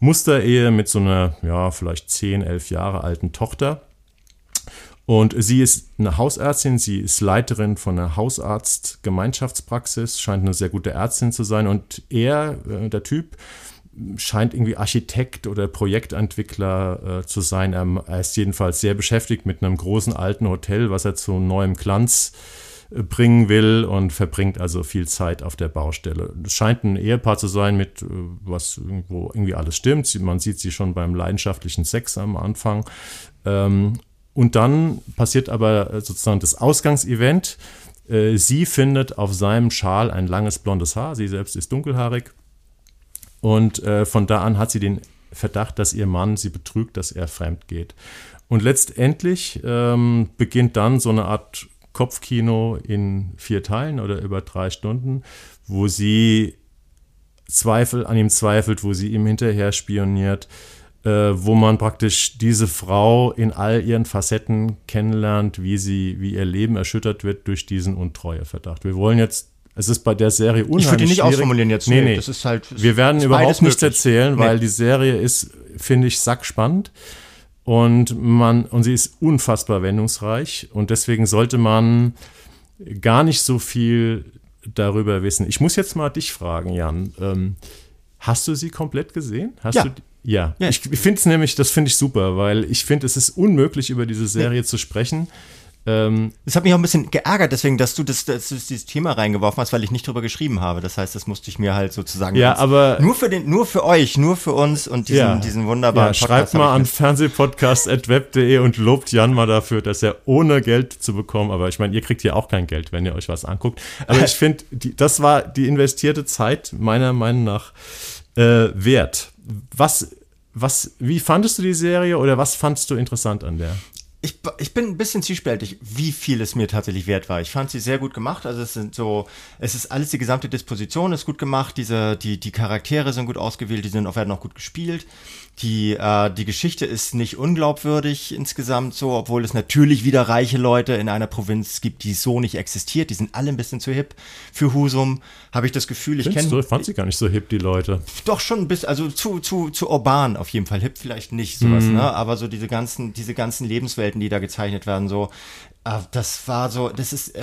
Musterehe mit so einer, ja, vielleicht 10, 11 Jahre alten Tochter. Und sie ist eine Hausärztin, sie ist Leiterin von einer Hausarzt-Gemeinschaftspraxis, scheint eine sehr gute Ärztin zu sein. Und er, äh, der Typ, scheint irgendwie Architekt oder Projektentwickler äh, zu sein. Er, er, ist jedenfalls sehr beschäftigt mit einem großen alten Hotel, was er zu neuem Glanz äh, bringen will und verbringt also viel Zeit auf der Baustelle. Es scheint ein Ehepaar zu sein, mit äh, was irgendwo irgendwie alles stimmt. Man sieht sie schon beim leidenschaftlichen Sex am Anfang. Ähm, und dann passiert aber äh, sozusagen das Ausgangsevent. Sie findet auf seinem Schal ein langes blondes Haar. Sie selbst ist dunkelhaarig und äh, von da an hat sie den Verdacht, dass ihr Mann sie betrügt, dass er fremd geht. Und letztendlich ähm, beginnt dann so eine Art Kopfkino in vier Teilen oder über drei Stunden, wo sie Zweifel an ihm zweifelt, wo sie ihm hinterher spioniert, äh, wo man praktisch diese Frau in all ihren Facetten kennenlernt, wie sie, wie ihr Leben erschüttert wird durch diesen Untreueverdacht. Wir wollen jetzt es ist bei der Serie unheimlich Ich würde die nicht schwierig. ausformulieren jetzt. Nee, nee. Das ist halt, Wir werden überhaupt nichts erzählen, nee. weil die Serie ist, finde ich, sackspannend. Und man, und sie ist unfassbar wendungsreich. Und deswegen sollte man gar nicht so viel darüber wissen. Ich muss jetzt mal dich fragen, Jan. Ähm, hast du sie komplett gesehen? Hast ja. Du, ja. ja. Ich finde es nämlich, das finde ich super, weil ich finde, es ist unmöglich, über diese Serie nee. zu sprechen ähm, das hat mich auch ein bisschen geärgert, deswegen, dass du das, dass du dieses Thema reingeworfen hast, weil ich nicht drüber geschrieben habe. Das heißt, das musste ich mir halt sozusagen ja, aber nur für den, nur für euch, nur für uns und diesen, ja, diesen wunderbaren. Ja, schreibt mal an fernsehpodcast.web.de und lobt Jan mal dafür, dass er ohne Geld zu bekommen, aber ich meine, ihr kriegt ja auch kein Geld, wenn ihr euch was anguckt. Aber ich finde, das war die investierte Zeit meiner Meinung nach äh, wert. Was was, wie fandest du die Serie oder was fandest du interessant an der? Ich, ich bin ein bisschen zwiespältig, wie viel es mir tatsächlich wert war. Ich fand sie sehr gut gemacht. Also es sind so, es ist alles, die gesamte Disposition ist gut gemacht. Diese, die, die Charaktere sind gut ausgewählt, die sind auch werden auch gut gespielt. Die, äh, die Geschichte ist nicht unglaubwürdig insgesamt so, obwohl es natürlich wieder reiche Leute in einer Provinz gibt, die so nicht existiert. Die sind alle ein bisschen zu hip für Husum, habe ich das Gefühl. Ich kenne. Du, fand sie gar nicht so hip, die Leute. Doch schon ein bisschen, also zu, zu, zu urban auf jeden Fall. Hip vielleicht nicht sowas, mm. ne? Aber so diese ganzen, diese ganzen Lebenswelten, die da gezeichnet werden, so, das war so, das ist, äh,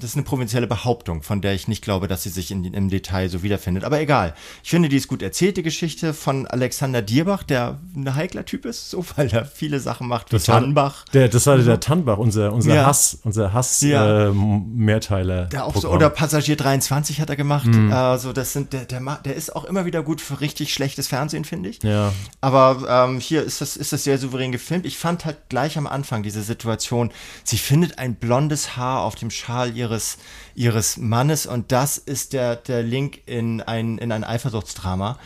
das ist eine provinzielle Behauptung, von der ich nicht glaube, dass sie sich in, im Detail so wiederfindet. Aber egal. Ich finde, die ist gut erzählt, die Geschichte von Alexander Dierbach, der ein heikler Typ ist, so, weil er viele Sachen macht, wie das Tannbach. Der, das war der Tannbach, unser, unser ja. Hass, unser Hass, ja. äh, Mehrteiler. Der auch so, oder Passagier 23 hat er gemacht. Mhm. Also, das sind, der, der, der ist auch immer wieder gut für richtig schlechtes Fernsehen, finde ich. Ja. Aber ähm, hier ist das, ist das sehr souverän gefilmt. Ich fand halt gleich am Anfang diese Situation, sie findet findet ein blondes Haar auf dem Schal ihres, ihres Mannes und das ist der, der Link in ein, in ein Eifersuchtsdrama.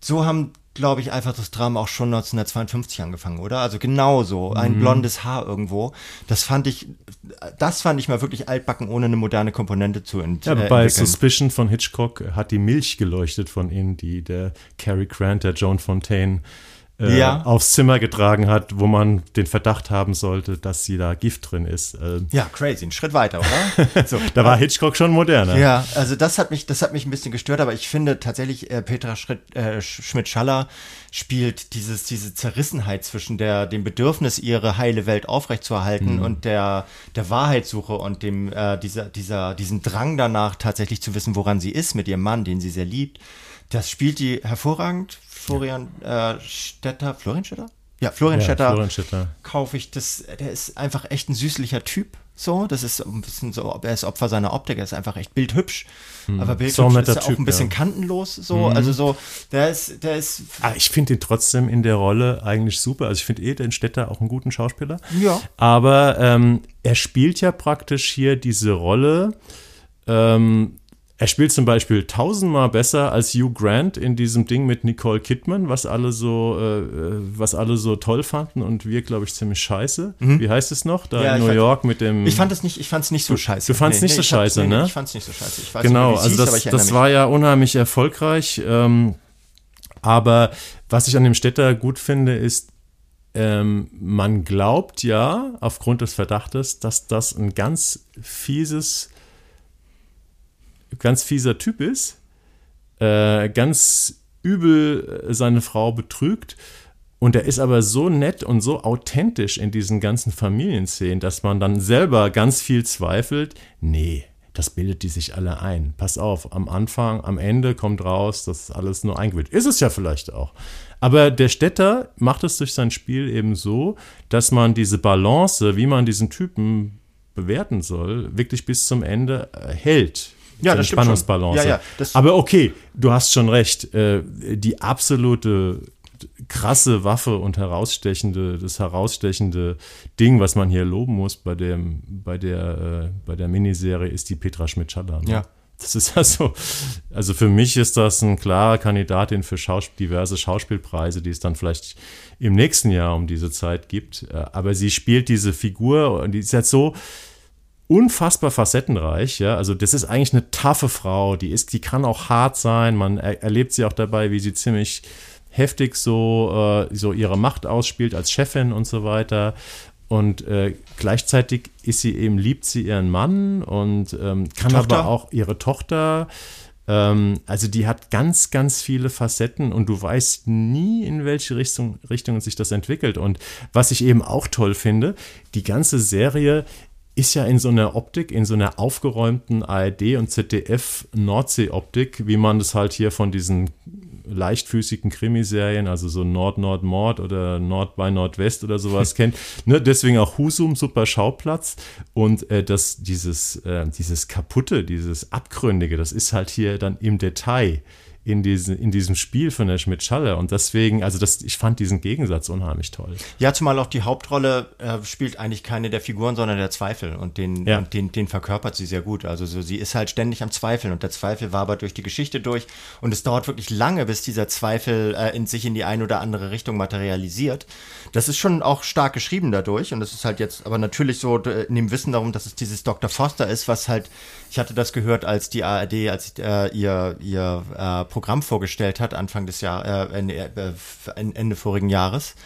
So haben glaube ich, Eifersuchtsdrama auch schon 1952 angefangen, oder? Also genauso, ein mhm. blondes Haar irgendwo. Das fand ich, das fand ich mal wirklich altbacken, ohne eine moderne Komponente zu ent ja, äh, Bei Suspicion von Hitchcock hat die Milch geleuchtet von ihnen, die der Cary Grant, der Joan Fontaine äh, Ja. aufs Zimmer getragen hat, wo man den Verdacht haben sollte, dass sie da Gift drin ist. Äh, Ja, crazy, ein Schritt weiter, oder? so. da war Hitchcock schon moderner. Ja, also das hat mich, das hat mich ein bisschen gestört, aber ich finde tatsächlich, äh, Petra Schritt, äh, Sch- Schmidt-Schaller spielt dieses, diese Zerrissenheit zwischen der, dem Bedürfnis, ihre heile Welt aufrechtzuerhalten und der, der Wahrheitssuche und dem, äh, dieser, dieser, diesen Drang danach, tatsächlich zu wissen, woran sie ist mit ihrem Mann, den sie sehr liebt. Das spielt die hervorragend. Florian äh, Stetter, Florian Stetter? Ja, Florian Ja, Stetter Florian Stetter. kaufe ich das, der ist einfach echt ein süßlicher Typ. So, das ist ein bisschen so, er ist Opfer seiner Optik, er ist einfach echt bildhübsch. Aber Hm. So ein bildhübsch ist netter er auch Typ, ein bisschen ja. Hm. kantenlos, so, also so, der ist, der ist, Ah, ich finde ihn trotzdem in der Rolle eigentlich super. Also ich finde eh den Städter auch einen guten Schauspieler. Ja. Aber ähm, er spielt ja praktisch hier diese Rolle. Ähm, er spielt zum Beispiel tausendmal besser als Hugh Grant in diesem Ding mit Nicole Kidman, was alle so, äh, äh, was alle so toll fanden und wir, glaube ich, ziemlich scheiße. Wie heißt es noch? Da Mhm. Ja, in New fand- York mit dem. ich fand es nicht, ich fand es nicht so scheiße. du fandst nicht so ich fand- scheiße, nee, ne? Ich fand es nicht so scheiße. Ich weiß Genau, nicht, also das, erinnere das war ja unheimlich erfolgreich. Ähm, aber was ich an dem Städter gut finde, ist, ähm, man glaubt ja aufgrund des Verdachtes, dass das ein ganz fieses, ganz fieser Typ ist, äh, ganz übel äh, seine Frau betrügt. Und er ist aber so nett und so authentisch in diesen ganzen Familienszenen, dass man dann selber ganz viel zweifelt. Nee, das bildet die sich alle ein. Pass auf, am Anfang, am Ende kommt raus, das ist alles nur eingebildet. Ist es ja vielleicht auch. Aber der Städter macht es durch sein Spiel eben so, dass man diese Balance, wie man diesen Typen bewerten soll, wirklich bis zum Ende äh, hält. Ja, Seine das. Spannungsbalance. Ja, ja, das- Aber okay, du hast schon recht. Äh, die absolute krasse Waffe und herausstechende, das herausstechende Ding, was man hier loben muss bei dem, bei der, äh, bei der Miniserie, ist die Petra Schmidt-Schaller. Ne? Ja. Das ist also, also für mich ist das ein klarer Kandidatin für Schaus diverse Schauspielpreise, die es dann vielleicht im nächsten Jahr um diese Zeit gibt. Äh, Aber sie spielt diese Figur und die ist jetzt so, unfassbar facettenreich, ja. Also das ist eigentlich eine taffe Frau, die ist, die kann auch hart sein. Man er, erlebt sie auch dabei, wie sie ziemlich heftig so, äh, so ihre Macht ausspielt als Chefin und so weiter. Und äh, gleichzeitig ist sie eben, liebt sie ihren Mann und ähm, kann Tochter? aber auch ihre Tochter. Ähm, also die hat ganz, ganz viele Facetten und du weißt nie, in welche Richtung, Richtung sich das entwickelt. Und was ich eben auch toll finde, die ganze Serie ist ja in so einer Optik, in so einer aufgeräumten ARD und ZDF Nordsee-Optik, wie man das halt hier von diesen leichtfüßigen Krimiserien, also so Nord-Nord-Mord oder Nord bei Nordwest oder sowas kennt. Ne, deswegen auch Husum, super Schauplatz. Und äh, das, dieses, äh, dieses Kaputte, dieses Abgründige, das ist halt hier dann im Detail in, diesen, in diesem Spiel von der Schmidt-Schaller. Und deswegen, also das, ich fand diesen Gegensatz unheimlich toll. Ja, zumal auch die Hauptrolle äh, spielt eigentlich keine der Figuren, sondern der Zweifel. Und den, Ja. und den, den verkörpert sie sehr gut. Also so, sie ist halt ständig am Zweifeln und der Zweifel wabert durch die Geschichte durch. Und es dauert wirklich lange, bis dieser Zweifel äh, in sich in die eine oder andere Richtung materialisiert. Das ist schon auch stark geschrieben dadurch. Und das ist halt jetzt aber natürlich so in dem Wissen darum, dass es dieses Dr. Foster ist, was halt, ich hatte das gehört, als die ARD, als äh, ihr, ihr äh, Programm vorgestellt hat, Anfang des Jahres, äh, Ende, äh, Ende vorigen Jahres.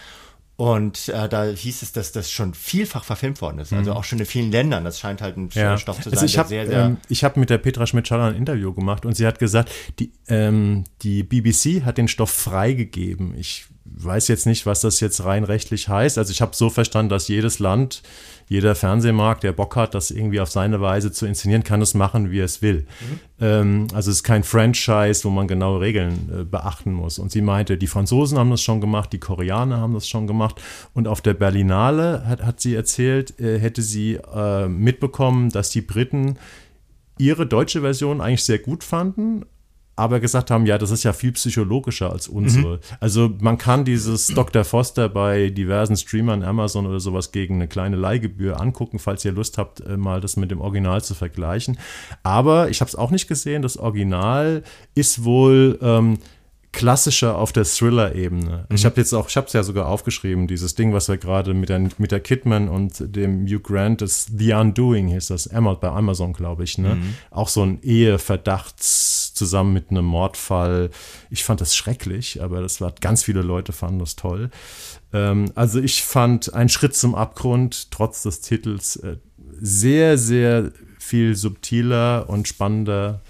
Und äh, da hieß es, dass das schon vielfach verfilmt worden ist. Also auch schon in vielen Ländern. Das scheint halt ein Stoff zu sein, also ich habe sehr, sehr. ähm, ich hab mit der Petra Schmidt-Schaller ein Interview gemacht und sie hat gesagt, die, ähm, die BBC hat den Stoff freigegeben. Ich weiß jetzt nicht, was das jetzt rein rechtlich heißt. Also ich habe so verstanden, dass jedes Land, jeder Fernsehmarkt, der Bock hat, das irgendwie auf seine Weise zu inszenieren, kann es machen, wie es will. Ähm, also es ist kein Franchise, wo man genaue Regeln äh, beachten muss. Und sie meinte, die Franzosen haben das schon gemacht, die Koreaner haben das schon gemacht. Und auf der Berlinale hat, hat sie erzählt, äh, hätte sie äh, mitbekommen, dass die Briten ihre deutsche Version eigentlich sehr gut fanden, aber gesagt haben, ja, das ist ja viel psychologischer als unsere. Also man kann dieses Dr. Foster bei diversen Streamern, Amazon oder sowas gegen eine kleine Leihgebühr angucken, falls ihr Lust habt, äh, mal das mit dem Original zu vergleichen. Aber ich habe es auch nicht gesehen, das Original ist wohl ähm, klassischer auf der Thriller-Ebene. Ich habe jetzt auch, ich habe es ja sogar aufgeschrieben, dieses Ding, was wir gerade mit der, mit der Kidman und dem Hugh Grant, das The Undoing hieß das, bei Amazon, glaube ich, ne? Auch so ein Eheverdachts zusammen mit einem Mordfall. Ich fand das schrecklich, aber das war ganz viele Leute fanden das toll. Ähm, also ich fand ein Schritt zum Abgrund trotz des Titels äh, sehr sehr viel subtiler und spannender.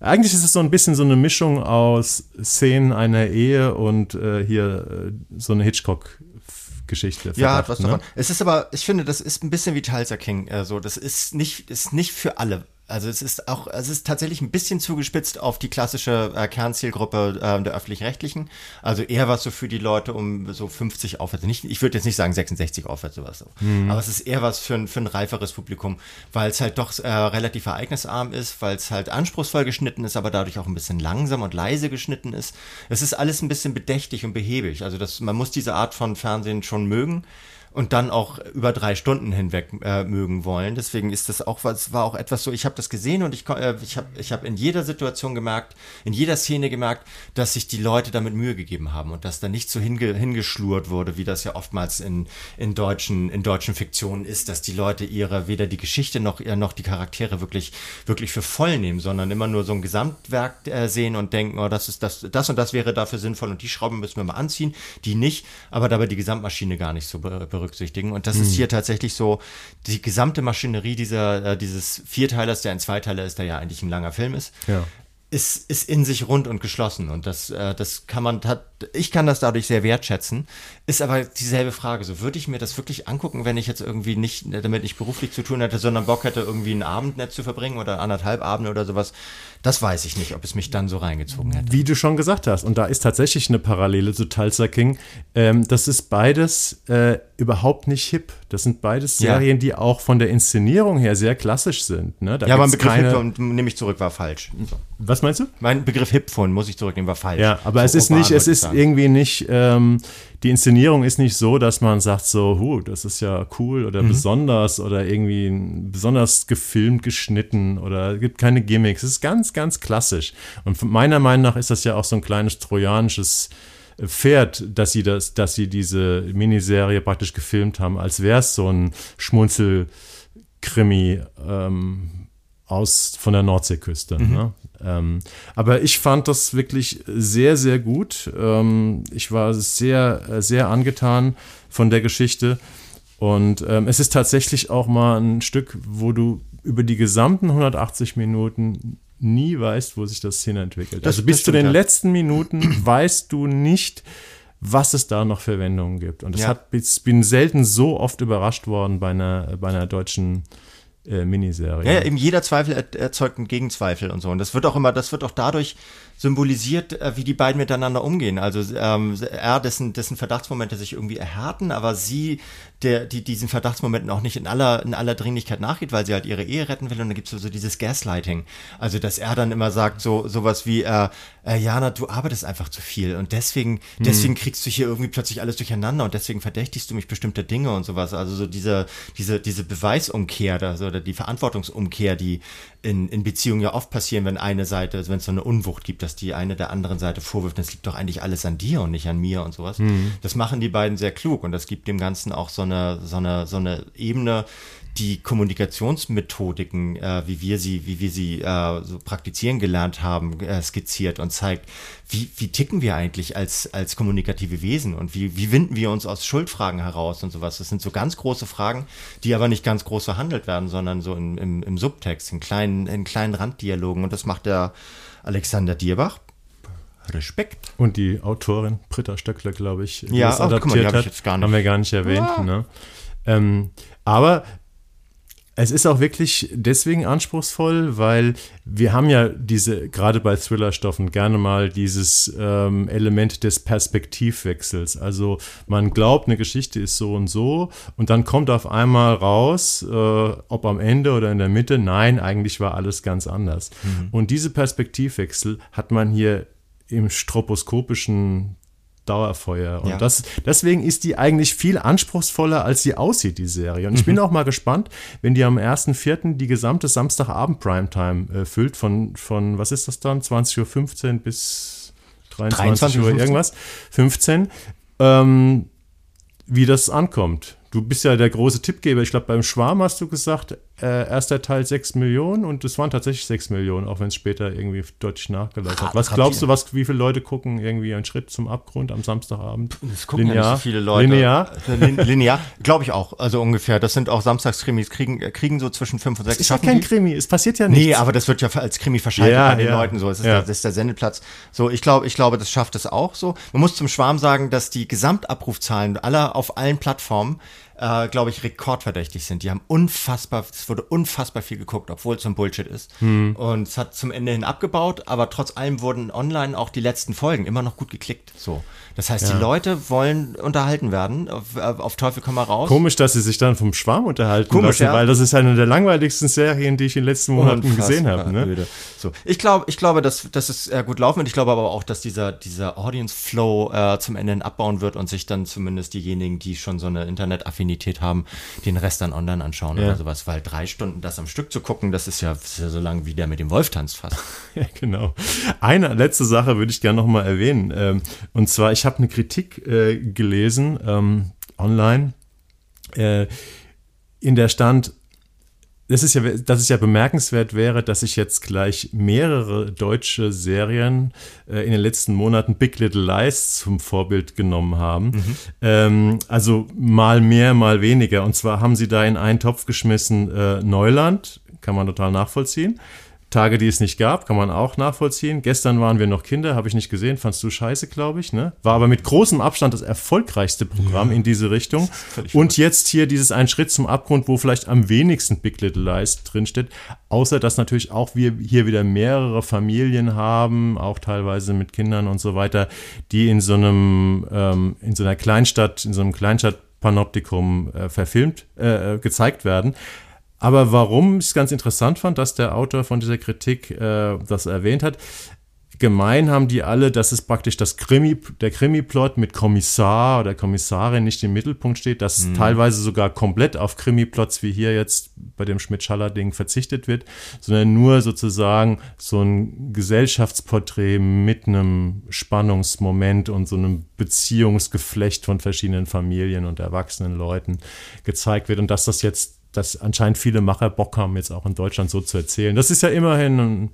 Eigentlich ist es so ein bisschen so eine Mischung aus Szenen einer Ehe und äh, hier äh, so eine Hitchcock-Geschichte. Ja, hat was ne? davon. Es ist aber, ich finde, das ist ein bisschen wie Tulsa King. Also, das ist nicht, ist nicht für alle also es ist auch, es ist tatsächlich ein bisschen zugespitzt auf die klassische äh, Kernzielgruppe äh, der öffentlich-rechtlichen. Also eher was so für die Leute um so 50 aufwärts. Nicht, ich würde jetzt nicht sagen 66 aufwärts sowas so. Mhm. Aber es ist eher was für ein, für ein reiferes Publikum, weil es halt doch äh, relativ ereignisarm ist, weil es halt anspruchsvoll geschnitten ist, aber dadurch auch ein bisschen langsam und leise geschnitten ist. Es ist alles ein bisschen bedächtig und behäbig. Also das, man muss diese Art von Fernsehen schon mögen und dann auch über drei Stunden hinweg äh, mögen wollen. Deswegen ist das auch was war auch etwas so. Ich habe das gesehen und ich äh, ich habe ich habe in jeder Situation gemerkt, in jeder Szene gemerkt, dass sich die Leute damit Mühe gegeben haben und dass da nicht so hinge, hingeschlurt wurde, wie das ja oftmals in in deutschen in deutschen Fiktionen ist, dass die Leute ihre weder die Geschichte noch äh, noch die Charaktere wirklich wirklich für voll nehmen, sondern immer nur so ein Gesamtwerk äh, sehen und denken, oh, das ist das das und das wäre dafür sinnvoll und die Schrauben müssen wir mal anziehen, die nicht, aber dabei die Gesamtmaschine gar nicht so be berücksichtigen. Und das mhm. ist hier tatsächlich so, die gesamte Maschinerie dieser, äh, dieses Vierteilers, der ein Zweiteiler ist, der ja eigentlich ein langer Film ist, ja ist, ist in sich rund und geschlossen und das, äh, das kann man, ich kann das dadurch sehr wertschätzen. Ist aber dieselbe Frage. So würde ich mir das wirklich angucken, wenn ich jetzt irgendwie nicht damit nicht beruflich zu tun hätte, sondern Bock hätte, irgendwie ein Abendnetz zu verbringen oder anderthalb Abende oder sowas. Das weiß ich nicht, ob es mich dann so reingezogen hätte. Wie du schon gesagt hast, und da ist tatsächlich eine Parallele zu Tulsa King. Ähm, das ist beides äh, überhaupt nicht hip. Das sind beides Serien, ja. die auch von der Inszenierung her sehr klassisch sind. Ne? Ja, mein Begriff keine... hip nehme ich zurück, war falsch. Was meinst du? Mein Begriff hip von muss ich zurücknehmen, war falsch. Ja, aber so es ist nicht, es ist irgendwie nicht, ähm, die Inszenierung ist nicht so, dass man sagt so, huh, das ist ja cool oder mhm. besonders oder irgendwie besonders gefilmt, geschnitten oder gibt keine Gimmicks. Es ist ganz, ganz klassisch. Und meiner Meinung nach ist das ja auch so ein kleines trojanisches Pferd, dass sie das, dass sie diese Miniserie praktisch gefilmt haben, als wäre es so ein Schmunzelkrimi ähm, aus von der Nordseeküste. Mhm. Ne? Ähm, aber ich fand das wirklich sehr, sehr gut. Ähm, ich war sehr, sehr angetan von der Geschichte. Und ähm, es ist tatsächlich auch mal ein Stück, wo du über die gesamten 180 Minuten nie weißt, wo sich das hinentwickelt. Das, also bis zu den ja. letzten Minuten weißt du nicht, was es da noch für Wendungen gibt. Und ja. ich bin selten so oft überrascht worden bei einer, bei einer deutschen äh, Miniserie. Ja, ja, eben jeder Zweifel erzeugt einen Gegenzweifel und so. Und das wird auch immer, das wird auch dadurch symbolisiert, äh, wie die beiden miteinander umgehen. Also ähm, er, dessen, dessen Verdachtsmomente sich irgendwie erhärten, aber sie, der, die diesen Verdachtsmomenten auch nicht in aller, in aller Dringlichkeit nachgeht, weil sie halt ihre Ehe retten will. Und dann gibt es so, so dieses Gaslighting. Also, dass er dann immer sagt, so sowas wie, äh, äh, Jana, du arbeitest einfach zu viel und deswegen, hm. deswegen kriegst du hier irgendwie plötzlich alles durcheinander und deswegen verdächtigst du mich bestimmter Dinge und sowas. Also so diese, diese, diese Beweisumkehr also, oder die Verantwortungsumkehr, die in, in Beziehungen ja oft passieren, wenn eine Seite, also wenn es so eine Unwucht gibt, dass die eine der anderen Seite vorwirft, das liegt doch eigentlich alles an dir und nicht an mir und sowas. Mhm. Das machen die beiden sehr klug und das gibt dem Ganzen auch so eine, so eine, so eine Ebene, die Kommunikationsmethodiken, äh, wie wir sie, wie wir sie äh, so praktizieren gelernt haben, äh, skizziert und zeigt, wie, wie ticken wir eigentlich als, als kommunikative Wesen und wie, wie winden wir uns aus Schuldfragen heraus und sowas. Das sind so ganz große Fragen, die aber nicht ganz groß verhandelt werden, sondern so im, im, im Subtext, in kleinen, in kleinen Randdialogen. Und das macht der Alexander Dierbach. Respekt. Und die Autorin Britta Stöckler, glaube ich, die ja, das adaptiert mal, hat, haben wir gar nicht erwähnt. Ja. Ne? Ähm, aber es ist auch wirklich deswegen anspruchsvoll, weil wir haben ja diese, gerade bei Thrillerstoffen, gerne mal dieses ähm, Element des Perspektivwechsels. Also man glaubt, eine Geschichte ist so und so und dann kommt auf einmal raus, äh, ob am Ende oder in der Mitte, nein, eigentlich war alles ganz anders. Mhm. Und diese Perspektivwechsel hat man hier im stroposkopischen Dauerfeuer. Und ja. das, deswegen ist die eigentlich viel anspruchsvoller, als sie aussieht, die Serie. Und ich mhm. bin auch mal gespannt, wenn die am 1.4. die gesamte Samstagabend Primetime äh, füllt, von, von, was ist das dann, 20.15 Uhr bis 23, 23 Uhr irgendwas, 15, ähm, wie das ankommt Du bist ja der große Tippgeber. Ich glaube, beim Schwarm hast du gesagt, äh, erster Teil 6 Millionen und es waren tatsächlich 6 Millionen, auch wenn es später irgendwie deutlich nachgelassen hat. Was glaubst du, was, wie viele Leute gucken irgendwie einen Schritt zum Abgrund am Samstagabend? Es gucken linear. ja nicht so viele Leute. Linear? Lin linear, glaube ich auch. Also ungefähr. Das sind auch Samstagskrimis, kriegen, äh, kriegen so zwischen 5 und 6. Das ist ja kein die? Krimi, es passiert ja nichts. Nee, aber das wird ja als Krimi verschaltet ja, an den ja. Leuten so. Es ist, Ja. der, das ist der Sendeplatz. So, ich glaube, ich glaube, das schafft es auch so. Man muss zum Schwarm sagen, dass die Gesamtabrufzahlen aller auf allen Plattformen äh, glaube ich, rekordverdächtig sind. Die haben unfassbar, es wurde unfassbar viel geguckt, obwohl es so ein Bullshit ist. Hm. Und es hat zum Ende hin abgebaut, aber trotz allem wurden online auch die letzten Folgen immer noch gut geklickt. So. Das heißt, Ja. die Leute wollen unterhalten werden, auf, auf Teufel komm mal raus. Komisch, dass sie sich dann vom Schwarm unterhalten Komisch, lassen, ja. weil das ist eine der langweiligsten Serien, die ich in den letzten Monaten gesehen habe. Ne? So. Ich glaube, ich glaube, dass, dass es äh, gut laufen wird. Ich glaube aber auch, dass dieser, dieser Audience Flow äh, zum Ende hin abbauen wird und sich dann zumindest diejenigen, die schon so eine Internetaffinität haben, den Rest dann online anschauen Ja. oder sowas. Weil drei Stunden das am Stück zu gucken, das ist ja, das ist ja so lang wie der mit dem Wolf tanzt fast. Ja, genau. Eine letzte Sache würde ich gerne noch mal erwähnen. Ähm, und zwar, ich habe eine Kritik äh, gelesen ähm, online, äh, in der stand, das ist ja, dass es ja bemerkenswert wäre, dass sich jetzt gleich mehrere deutsche Serien äh, in den letzten Monaten Big Little Lies zum Vorbild genommen haben. Ähm, also mal mehr, mal weniger. Und zwar haben sie da in einen Topf geschmissen äh, Neuland, kann man total nachvollziehen. Tage, die es nicht gab, kann man auch nachvollziehen. Gestern waren wir noch Kinder, habe ich nicht gesehen, fandst du scheiße, glaube ich, ne? War aber mit großem Abstand das erfolgreichste Programm in diese Richtung. Und jetzt hier dieses Ein Schritt zum Abgrund, wo vielleicht am wenigsten Big Little Lies drinsteht. Außer, dass natürlich auch wir hier wieder mehrere Familien haben, auch teilweise mit Kindern und so weiter, die in so einem, ähm, in so einer Kleinstadt, in so einem Kleinstadt-Panoptikum äh, verfilmt, äh, gezeigt werden. Aber warum ich es ganz interessant fand, dass der Autor von dieser Kritik äh, das erwähnt hat, gemein haben die alle, dass es praktisch das Krimi, der Krimi-Plot mit Kommissar oder Kommissarin nicht im Mittelpunkt steht, dass teilweise sogar komplett auf Krimi-Plots wie hier jetzt bei dem Schmidt-Schaller-Ding verzichtet wird, sondern nur sozusagen so ein Gesellschaftsporträt mit einem Spannungsmoment und so einem Beziehungsgeflecht von verschiedenen Familien und erwachsenen Leuten gezeigt wird. Und dass das jetzt dass anscheinend viele Macher Bock haben, jetzt auch in Deutschland so zu erzählen. Das ist ja immerhin ein,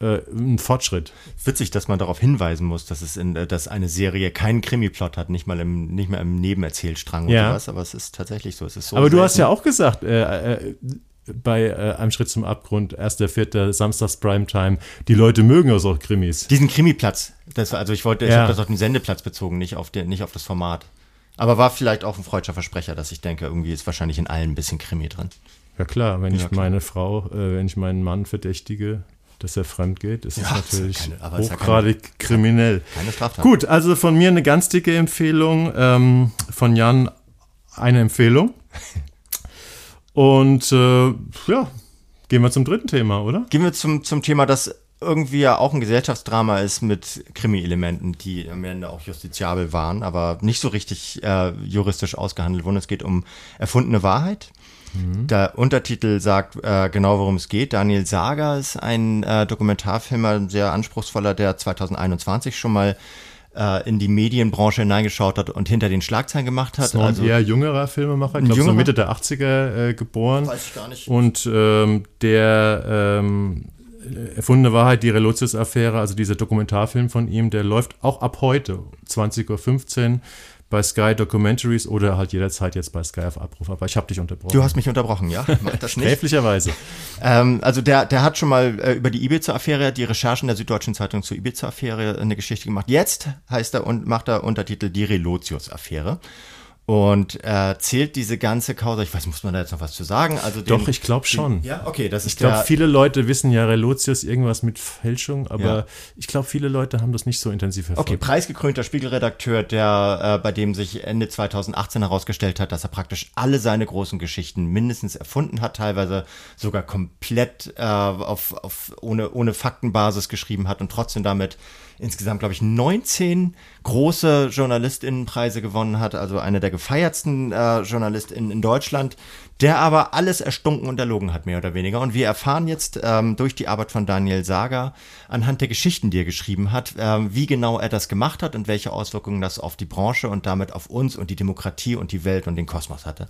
äh, ein Fortschritt. Witzig, dass man darauf hinweisen muss, dass es in, äh, dass eine Serie keinen Krimi-Plot hat, nicht mal im, nicht mal im Nebenerzählstrang Ja. oder was, aber es ist tatsächlich so. Es ist so Aber du hast ja auch gesagt, äh, äh, bei äh, einem Schritt zum Abgrund, 1.4. Samstags Primetime, die Leute mögen also auch Krimis. Diesen Krimiplatz, das, also ich wollte, ich Ja. habe das auf den Sendeplatz bezogen, nicht auf, den, nicht auf das Format. Aber war vielleicht auch ein freudscher Versprecher, dass ich denke, irgendwie ist wahrscheinlich in allen ein bisschen Krimi drin. Ja klar, wenn Ja, ich klar. meine Frau, äh, wenn ich meinen Mann verdächtige, dass er fremd geht, ist Ja, das ist ja natürlich keine- aber ist hochgradig kriminell. Keine Straftat. Gut, also von mir eine ganz dicke Empfehlung, ähm, von Jan eine Empfehlung. Und äh, ja, gehen wir zum dritten Thema, oder? Gehen wir zum, zum Thema, das irgendwie ja auch ein Gesellschaftsdrama ist mit Krimi-Elementen, die am Ende auch justiziabel waren, aber nicht so richtig äh, juristisch ausgehandelt wurden. Es geht um erfundene Wahrheit. Der Untertitel sagt äh, genau, worum es geht. Daniel Sager ist ein äh, Dokumentarfilmer, ein sehr anspruchsvoller, der 2021 schon mal äh, in die Medienbranche hineingeschaut hat und hinter den Schlagzeilen gemacht hat. So ein eher jüngerer Filmemacher, ich glaube so? Mitte der 80er äh, geboren. Weiß ich gar nicht. Und ähm, der ähm, erfundene Wahrheit, die Relotius-Affäre, also dieser Dokumentarfilm von ihm, der läuft auch ab heute, 20.15 Uhr bei Sky Documentaries oder halt jederzeit jetzt bei Sky auf Abruf. Aber ich habe dich unterbrochen. Du hast mich unterbrochen, ja? Mach das nicht. Sträflicherweise. Ähm, also der, der hat schon mal äh, über die Ibiza-Affäre, die Recherchen der Süddeutschen Zeitung zur Ibiza-Affäre eine Geschichte gemacht. Jetzt heißt er und macht er Untertitel die Relotius-Affäre und äh, zählt diese ganze Causa. Ich weiß, muss man da jetzt noch was zu sagen? Also den, Doch, ich glaube schon. Ja, okay, das ist Ich glaube, viele Leute wissen ja Relotius irgendwas mit Fälschung, aber Ja. ich glaube, viele Leute haben das nicht so intensiv verfolgt. Okay, preisgekrönter Spiegelredakteur, der äh, bei dem sich Ende 2018 herausgestellt hat, dass er praktisch alle seine großen Geschichten mindestens erfunden hat, teilweise sogar komplett äh, auf, auf ohne, ohne Faktenbasis geschrieben hat und trotzdem damit insgesamt, glaube ich, 19 große JournalistInnenpreise gewonnen hat, also eine der gefeiertsten äh, Journalist in, in Deutschland, der aber alles erstunken und erlogen hat, mehr oder weniger. Und wir erfahren jetzt ähm, durch die Arbeit von Daniel Sager anhand der Geschichten, die er geschrieben hat, ähm, wie genau er das gemacht hat und welche Auswirkungen das auf die Branche und damit auf uns und die Demokratie und die Welt und den Kosmos hatte.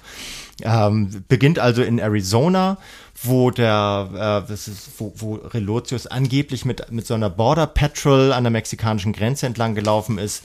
Ähm, beginnt also in Arizona, wo der, äh, das ist, wo, wo Relotius angeblich mit, mit so einer Border Patrol an der mexikanischen Grenze entlang gelaufen ist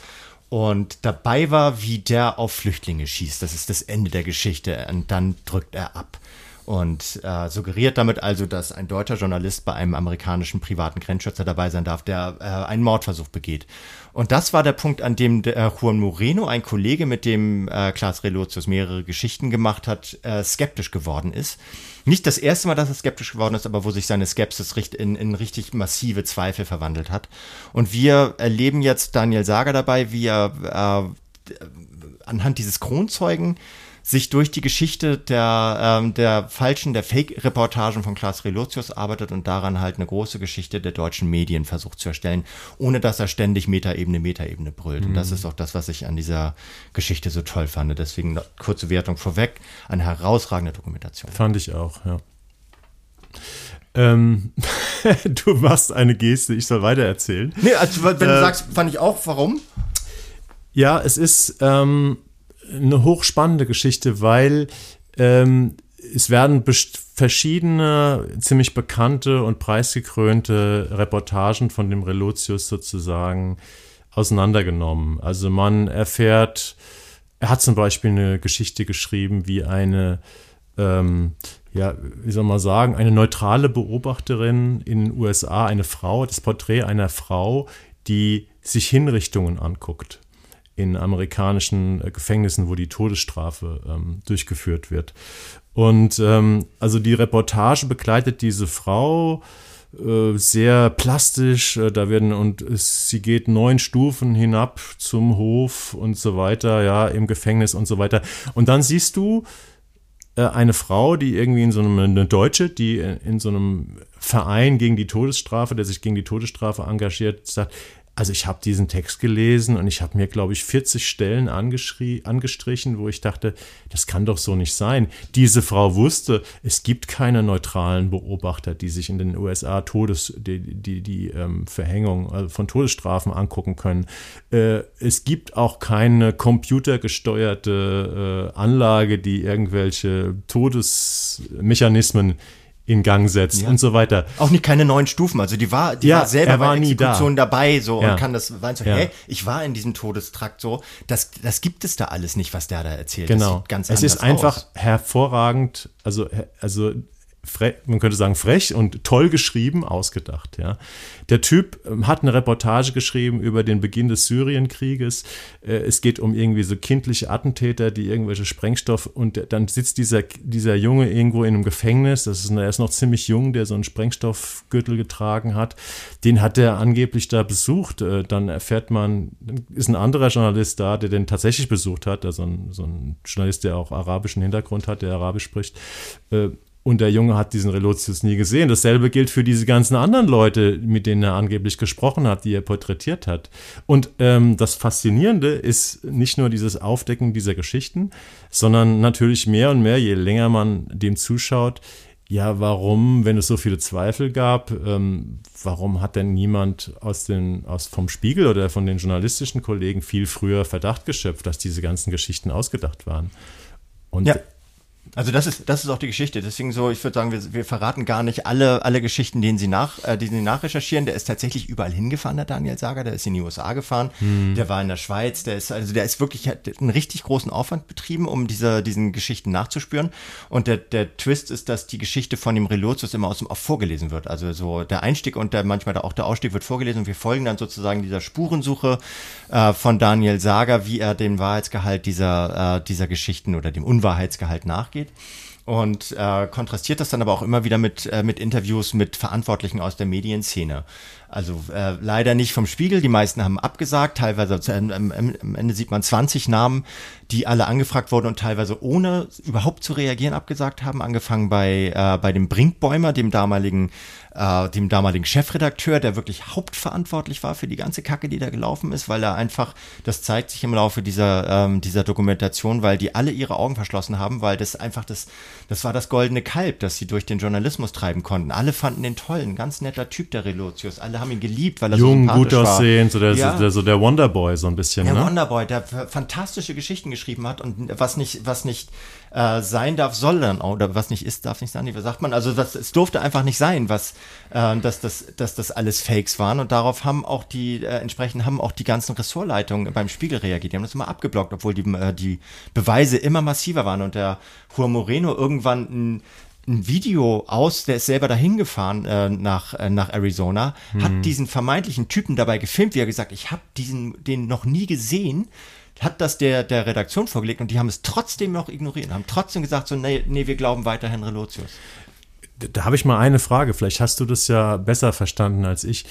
und dabei war, wie der auf Flüchtlinge schießt. Das ist das Ende der Geschichte. Und dann drückt er ab und äh, suggeriert damit also, dass ein deutscher Journalist bei einem amerikanischen privaten Grenzschützer dabei sein darf, der äh, einen Mordversuch begeht. Und das war der Punkt, an dem der, äh, Juan Moreno, ein Kollege, mit dem äh, Klaas Relotius mehrere Geschichten gemacht hat, äh, skeptisch geworden ist. Nicht das erste Mal, dass er skeptisch geworden ist, aber wo sich seine Skepsis in, in richtig massive Zweifel verwandelt hat. Und wir erleben jetzt Daniel Sager dabei, wie er äh, anhand dieses Kronzeugen sich durch die Geschichte der, ähm, der falschen, der Fake-Reportagen von Klaas Relotius arbeitet und daran halt eine große Geschichte der deutschen Medien versucht zu erstellen, ohne dass er ständig Metaebene, Metaebene brüllt. Mhm. Und das mhm. ist auch das, was ich an dieser Geschichte so toll fand. Deswegen kurze Wertung vorweg, eine herausragende Dokumentation. Fand ich auch, ja. Ähm, du machst eine Geste, ich soll weiter erzählen. Nee, also, wenn äh, du sagst, fand ich auch, warum? Ja, es ist, ähm, eine hochspannende Geschichte, weil ähm, es werden verschiedene, ziemlich bekannte und preisgekrönte Reportagen von dem Relotius sozusagen auseinandergenommen. Also man erfährt, er hat zum Beispiel eine Geschichte geschrieben, wie eine, ähm, ja, wie soll man sagen, eine neutrale Beobachterin in den USA, eine Frau, das Porträt einer Frau, die sich Hinrichtungen anguckt in amerikanischen äh, Gefängnissen, wo die Todesstrafe ähm, durchgeführt wird. Und ähm, also die Reportage begleitet diese Frau äh, sehr plastisch. Äh, da werden und sie geht neun Stufen hinab zum Hof und so weiter, ja, im Gefängnis und so weiter. Und dann siehst du eine Frau, die irgendwie in so einem, eine Deutsche, die in so einem Verein gegen die Todesstrafe, der sich gegen die Todesstrafe engagiert, sagt, also ich habe diesen Text gelesen und ich habe mir, glaube ich, 40 Stellen angestrichen, wo ich dachte, das kann doch so nicht sein. Diese Frau wusste, es gibt keine neutralen Beobachter, die sich in den USA Todes, die, die, die ähm, Verhängung also von Todesstrafen angucken können. Äh, es gibt auch keine computergesteuerte äh, Anlage, die irgendwelche Todesmechanismen in Gang setzt ja. und so weiter. Auch nicht keine neuen Stufen, also die war, die ja, war selber er war bei Exekution da. dabei so ja. und kann das war so, hä, ich war in diesem Todestrakt so, das das gibt es da alles nicht, was der da erzählt. Genau. ganz es ist einfach aus. hervorragend, also also man könnte sagen, frech und toll geschrieben, ausgedacht. Ja. Der Typ ähm, hat eine Reportage geschrieben über den Beginn des Syrienkrieges. Äh, es geht um irgendwie so kindliche Attentäter, die irgendwelche Sprengstoff und dann sitzt dieser, dieser Junge irgendwo in einem Gefängnis. Das ist, er ist noch ziemlich jung, der so einen Sprengstoffgürtel getragen hat. Den hat er angeblich da besucht. Äh, dann erfährt man, ist ein anderer Journalist da, der den tatsächlich besucht hat, also ein, so ein Journalist, der auch arabischen Hintergrund hat, der Arabisch spricht äh, und der Junge hat diesen Relotius nie gesehen. Dasselbe gilt für diese ganzen anderen Leute, mit denen er angeblich gesprochen hat, die er porträtiert hat. Und ähm, das Faszinierende ist nicht nur dieses Aufdecken dieser Geschichten, sondern natürlich mehr und mehr, je länger man dem zuschaut, ja, warum, wenn es so viele Zweifel gab, ähm, warum hat denn niemand aus den, aus, vom Spiegel oder von den journalistischen Kollegen viel früher Verdacht geschöpft, dass diese ganzen Geschichten ausgedacht waren? Und ja. Also das ist, das ist auch die Geschichte. Deswegen so, ich würde sagen, wir, wir verraten gar nicht alle, alle Geschichten, denen sie nach, äh, die sie nachrecherchieren. Der ist tatsächlich überall hingefahren, der Daniel Sager. Der ist in die USA gefahren. Hm. Der war in der Schweiz. Der ist, also der ist wirklich, hat einen richtig großen Aufwand betrieben, um diese, diesen Geschichten nachzuspüren. Und der, der Twist ist, dass die Geschichte von dem Relotius immer aus dem Off vorgelesen wird. Also so der Einstieg und der, manchmal auch der Ausstieg wird vorgelesen und wir folgen dann sozusagen dieser Spurensuche äh, von Daniel Sager, wie er den Wahrheitsgehalt dieser, äh, dieser Geschichten oder dem Unwahrheitsgehalt nachgeht nachgeht und äh, kontrastiert das dann aber auch immer wieder mit, äh, mit Interviews mit Verantwortlichen aus der Medienszene. Also äh, leider nicht vom Spiegel, die meisten haben abgesagt, teilweise äh, am, am Ende sieht man 20 Namen, die alle angefragt wurden und teilweise ohne überhaupt zu reagieren abgesagt haben, angefangen bei, äh, bei dem Brinkbäumer, dem damaligen äh, dem damaligen Chefredakteur, der wirklich hauptverantwortlich war für die ganze Kacke, die da gelaufen ist, weil er einfach, das zeigt sich im Laufe dieser, ähm, dieser Dokumentation, weil die alle ihre Augen verschlossen haben, weil das einfach das, das war das goldene Kalb, das sie durch den Journalismus treiben konnten. Alle fanden den toll, ein ganz netter Typ, der Relotius. Alle haben ihn geliebt, weil er Jung, so gut aussehend, so der, Ja. so, so der Wonderboy so ein bisschen, Der ne? Wonderboy, der fantastische Geschichten geschrieben hat und was nicht, was nicht äh, sein darf, soll dann auch, oder was nicht ist, darf nicht sein, wie sagt man? Also das, es durfte einfach nicht sein, was, äh, dass, das, dass das alles Fakes waren. Und darauf haben auch die, äh, entsprechend haben auch die ganzen Ressortleitungen beim Spiegel reagiert. Die haben das immer abgeblockt, obwohl die, äh, die Beweise immer massiver waren. Und der Juan Moreno irgendwann ein ein Video aus, der ist selber dahin gefahren äh, nach, äh, nach Arizona, hat diesen vermeintlichen Typen dabei gefilmt, wie er gesagt, ich habe diesen den noch nie gesehen, hat das der, der Redaktion vorgelegt und die haben es trotzdem noch ignoriert, haben trotzdem gesagt, so, nee, nee wir glauben weiterhin Relotius. Da habe ich mal eine Frage. Vielleicht hast du das ja besser verstanden als ich.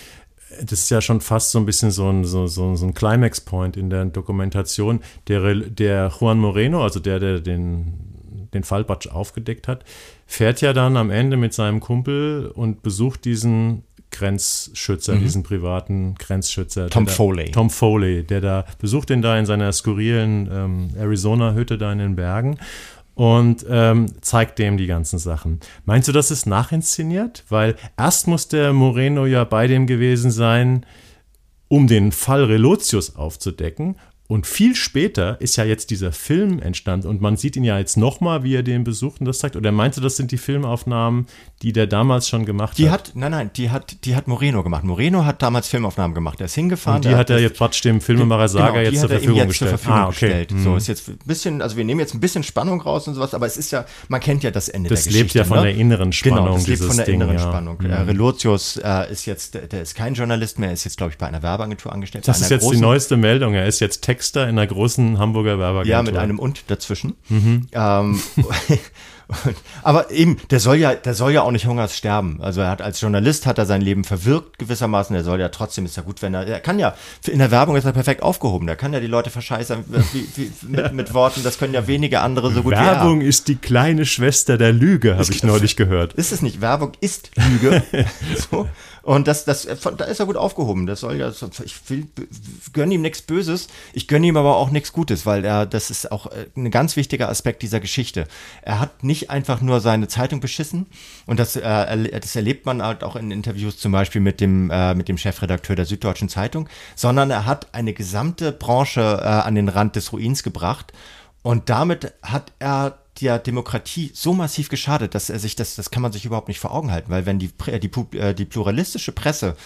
Das ist ja schon fast so ein bisschen so ein, so, so, so ein Climax-Point in der Dokumentation. Der, der Juan Moreno, also der, der den, den Fall Batsch aufgedeckt hat, fährt ja dann am Ende mit seinem Kumpel und besucht diesen Grenzschützer, diesen privaten Grenzschützer. Tom da, Foley. Tom Foley, der da besucht ihn da in seiner skurrilen ähm, Arizona-Hütte da in den Bergen und ähm, zeigt dem die ganzen Sachen. Meinst du, das ist nachinszeniert? Weil erst muss der Moreno ja bei dem gewesen sein, um den Fall Relotius aufzudecken. Und viel später ist ja jetzt dieser Film entstanden und man sieht ihn ja jetzt nochmal, wie er den besucht und das zeigt. Oder meinst du, das sind die Filmaufnahmen, die der damals schon gemacht Die hat? hat, nein, nein, die hat, die hat Moreno gemacht. Moreno hat damals Filmaufnahmen gemacht. Er ist hingefahren. Und die hat er das- jetzt Quatsch dem Filmemacher Saga Genau, die jetzt zur er Verfügung jetzt gestellt. Zur Verfügung ah, okay. gestellt. So ist jetzt ein bisschen, also wir nehmen jetzt ein bisschen Spannung raus und sowas, aber es ist ja, man kennt ja das Ende Das der lebt Geschichte. ja von ne? der inneren Spannung, Genau, das lebt von der Ding, inneren ja. Mhm. Spannung. Äh, Relotius äh, ist jetzt, der, der ist kein Journalist mehr, er ist jetzt, glaube ich, bei einer Werbeagentur angestellt. Das ist jetzt die neueste Meldung. Er ist jetzt Texter in einer großen Hamburger Werbeagentur. Ja, mit einem und dazwischen. Mhm. Ähm, aber eben, der soll ja, der soll ja auch nicht hungers sterben. Also er hat als Journalist hat er sein Leben verwirkt gewissermaßen. Er soll ja trotzdem ist ja gut, wenn er, er kann ja in der Werbung ist er perfekt aufgehoben. Der kann ja die Leute verscheißern wie, wie, mit, mit Worten. Das können ja wenige andere so gut Werbung ist die kleine Schwester der Lüge, habe ich neulich gehört. Ist es nicht? Werbung ist Lüge. so. Und das, das, da ist er gut aufgehoben. Das soll ja, ich will, gönne ihm nichts Böses. Ich gönne ihm aber auch nichts Gutes, weil er, das ist auch äh, ein ganz wichtiger Aspekt dieser Geschichte. Er hat nicht einfach nur seine Zeitung beschissen. Und das, äh, das erlebt man halt auch in Interviews zum Beispiel mit dem, äh, mit dem Chefredakteur der Süddeutschen Zeitung, sondern er hat eine gesamte Branche äh, an den Rand des Ruins gebracht. Und damit hat er der Demokratie so massiv geschadet, dass er sich das, das kann man sich überhaupt nicht vor Augen halten, weil wenn die, Pre- die, äh, die pluralistische Presse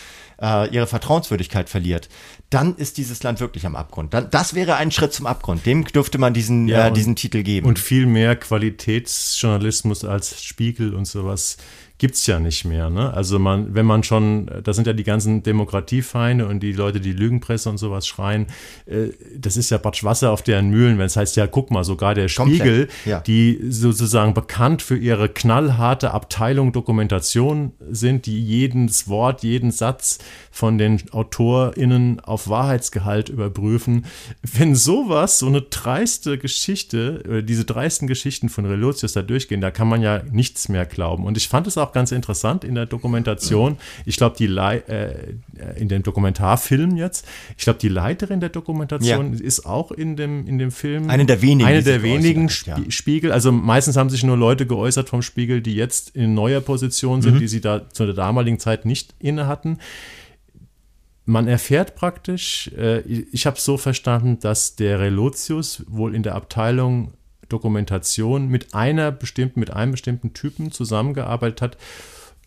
äh, ihre Vertrauenswürdigkeit verliert, dann ist dieses Land wirklich am Abgrund. Dann, das wäre ein Schritt zum Abgrund. Dem dürfte man diesen, Ja, äh, und- diesen Titel geben. Und viel mehr Qualitätsjournalismus als Spiegel und sowas gibt's ja nicht mehr. Ne? Also man, wenn man schon, da sind ja die ganzen Demokratiefeinde und die Leute, die Lügenpresse und sowas schreien, äh, das ist ja Batsch Wasser auf deren Mühlen, wenn es heißt, ja, guck mal, sogar der Spiegel, ja. die sozusagen bekannt für ihre knallharte Abteilung Dokumentation sind, die jedes Wort, jeden Satz von den AutorInnen auf Wahrheitsgehalt überprüfen. Wenn sowas, so eine dreiste Geschichte, diese dreisten Geschichten von Relotius da durchgehen, da kann man ja nichts mehr glauben. Und ich fand es auch ganz interessant in der Dokumentation. Ich glaube, die Lei äh, in dem Dokumentarfilm jetzt, ich glaube, die Leiterin der Dokumentation ist auch in dem, in dem Film. Eine der wenigen, Eine der wenigen hat, ja. Spie- Spiegel, also meistens haben sich nur Leute geäußert vom Spiegel, die jetzt in neuer Position Mhm. sind, die sie da zu der damaligen Zeit nicht inne hatten. Man erfährt praktisch, äh, ich habe es so verstanden, dass der Relotius wohl in der Abteilung Dokumentation mit einer bestimmten, mit einem bestimmten Typen zusammengearbeitet hat,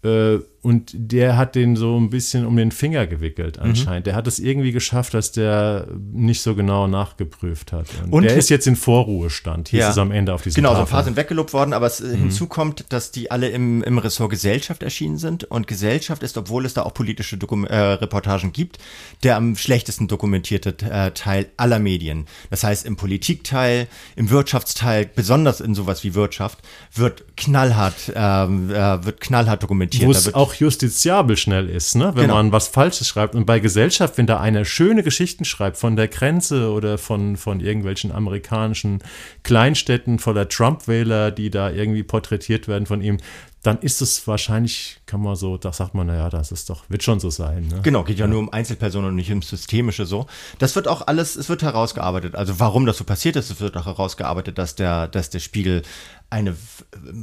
äh, und der hat den so ein bisschen um den Finger gewickelt anscheinend. Mhm. Der hat es irgendwie geschafft, dass der nicht so genau nachgeprüft hat. Und, und der ist jetzt in Vorruhestand. Hier ja. ist es am Ende auf diesem Genau, Tafel. so ein paar sind weggelobt worden, aber es äh, mhm. hinzu kommt, dass die alle im, im Ressort Gesellschaft erschienen sind. Und Gesellschaft ist, obwohl es da auch politische Dokum äh, Reportagen gibt, der am schlechtesten dokumentierte äh, Teil aller Medien. Das heißt, im Politikteil, im Wirtschaftsteil, besonders in sowas wie Wirtschaft, wird knallhart, ähm, äh, wird knallhart dokumentiert. Wo es auch justiziabel schnell ist, ne? wenn genau. man was Falsches schreibt. Und bei Gesellschaft, wenn da einer schöne Geschichten schreibt von der Grenze oder von, von irgendwelchen amerikanischen Kleinstädten voller Trump-Wähler, die da irgendwie porträtiert werden von ihm, dann ist es wahrscheinlich, kann man so, da sagt man, naja, das ist doch, wird schon so sein. Ne? Genau, geht ja, ja, nur um Einzelpersonen und nicht um Systemische so. Das wird auch alles, es wird herausgearbeitet. Also warum das so passiert ist, es wird auch herausgearbeitet, dass der, dass der Spiegel eine,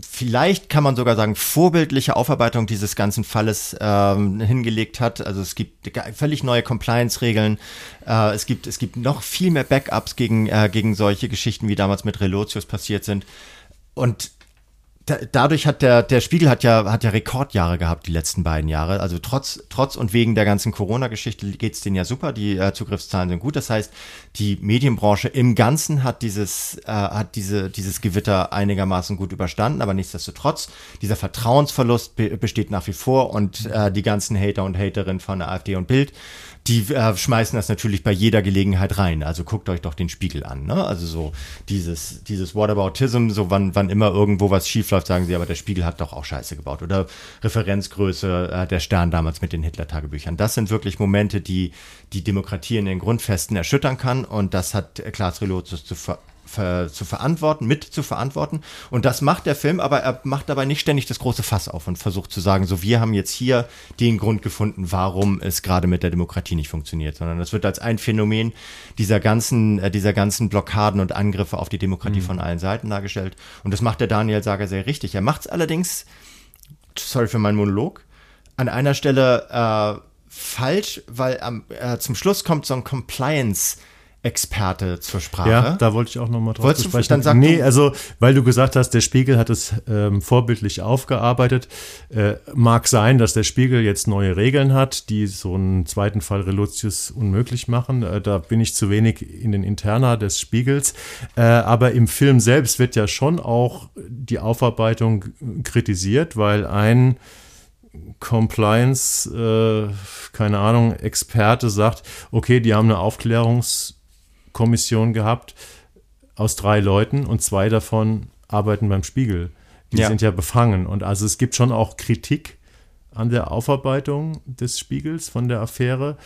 vielleicht kann man sogar sagen, vorbildliche Aufarbeitung dieses ganzen Falles ähm, hingelegt hat. Also es gibt völlig neue Compliance-Regeln. Äh, es, gibt, es gibt noch viel mehr Backups gegen, äh, gegen solche Geschichten, wie damals mit Relotius passiert sind. Und dadurch hat der, der Spiegel hat ja, hat ja Rekordjahre gehabt, die letzten beiden Jahre. Also trotz, trotz und wegen der ganzen Corona-Geschichte geht es denen ja super. Die äh, Zugriffszahlen sind gut. Das heißt, die Medienbranche im Ganzen hat dieses, äh, hat diese, dieses Gewitter einigermaßen gut überstanden. Aber nichtsdestotrotz, dieser Vertrauensverlust be besteht nach wie vor und äh, die ganzen Hater und Haterinnen von AfD und Bild die äh, schmeißen das natürlich bei jeder Gelegenheit rein. Also guckt euch doch den Spiegel an. Ne? Also so dieses, dieses Whataboutism, so wann, wann immer irgendwo was schief läuft, sagen sie, aber der Spiegel hat doch auch Scheiße gebaut. Oder Referenzgröße, äh, der Stern damals mit den Hitler-Tagebüchern. Das sind wirklich Momente, die die Demokratie in den Grundfesten erschüttern kann. Und das hat Klaas Relotius zu ver zu verantworten, mit zu verantworten. Und das macht der Film, aber er macht dabei nicht ständig das große Fass auf und versucht zu sagen, so wir haben jetzt hier den Grund gefunden, warum es gerade mit der Demokratie nicht funktioniert, sondern das wird als ein Phänomen dieser ganzen, äh, dieser ganzen Blockaden und Angriffe auf die Demokratie mhm. von allen Seiten dargestellt. Und das macht der Daniel Sager sehr richtig. Er macht es allerdings, sorry für meinen Monolog, an einer Stelle äh, falsch, weil ähm, äh, zum Schluss kommt so ein Compliance- Experte zur Sprache. Ja, da wollte ich auch nochmal drauf Wolltest sprechen. Dann sagen nee, also, weil du gesagt hast, der Spiegel hat es ähm, vorbildlich aufgearbeitet. Äh, mag sein, dass der Spiegel jetzt neue Regeln hat, die so einen zweiten Fall Relotius unmöglich machen. Äh, da bin ich zu wenig in den Interna des Spiegels. Äh, aber im Film selbst wird ja schon auch die Aufarbeitung kritisiert, weil ein Compliance, äh, keine Ahnung, Experte sagt, okay, die haben eine Aufklärungs- Kommission gehabt aus drei Leuten und zwei davon arbeiten beim Spiegel. Die ja. sind ja befangen. Und also es gibt schon auch Kritik an der Aufarbeitung des Spiegels von der Affäre,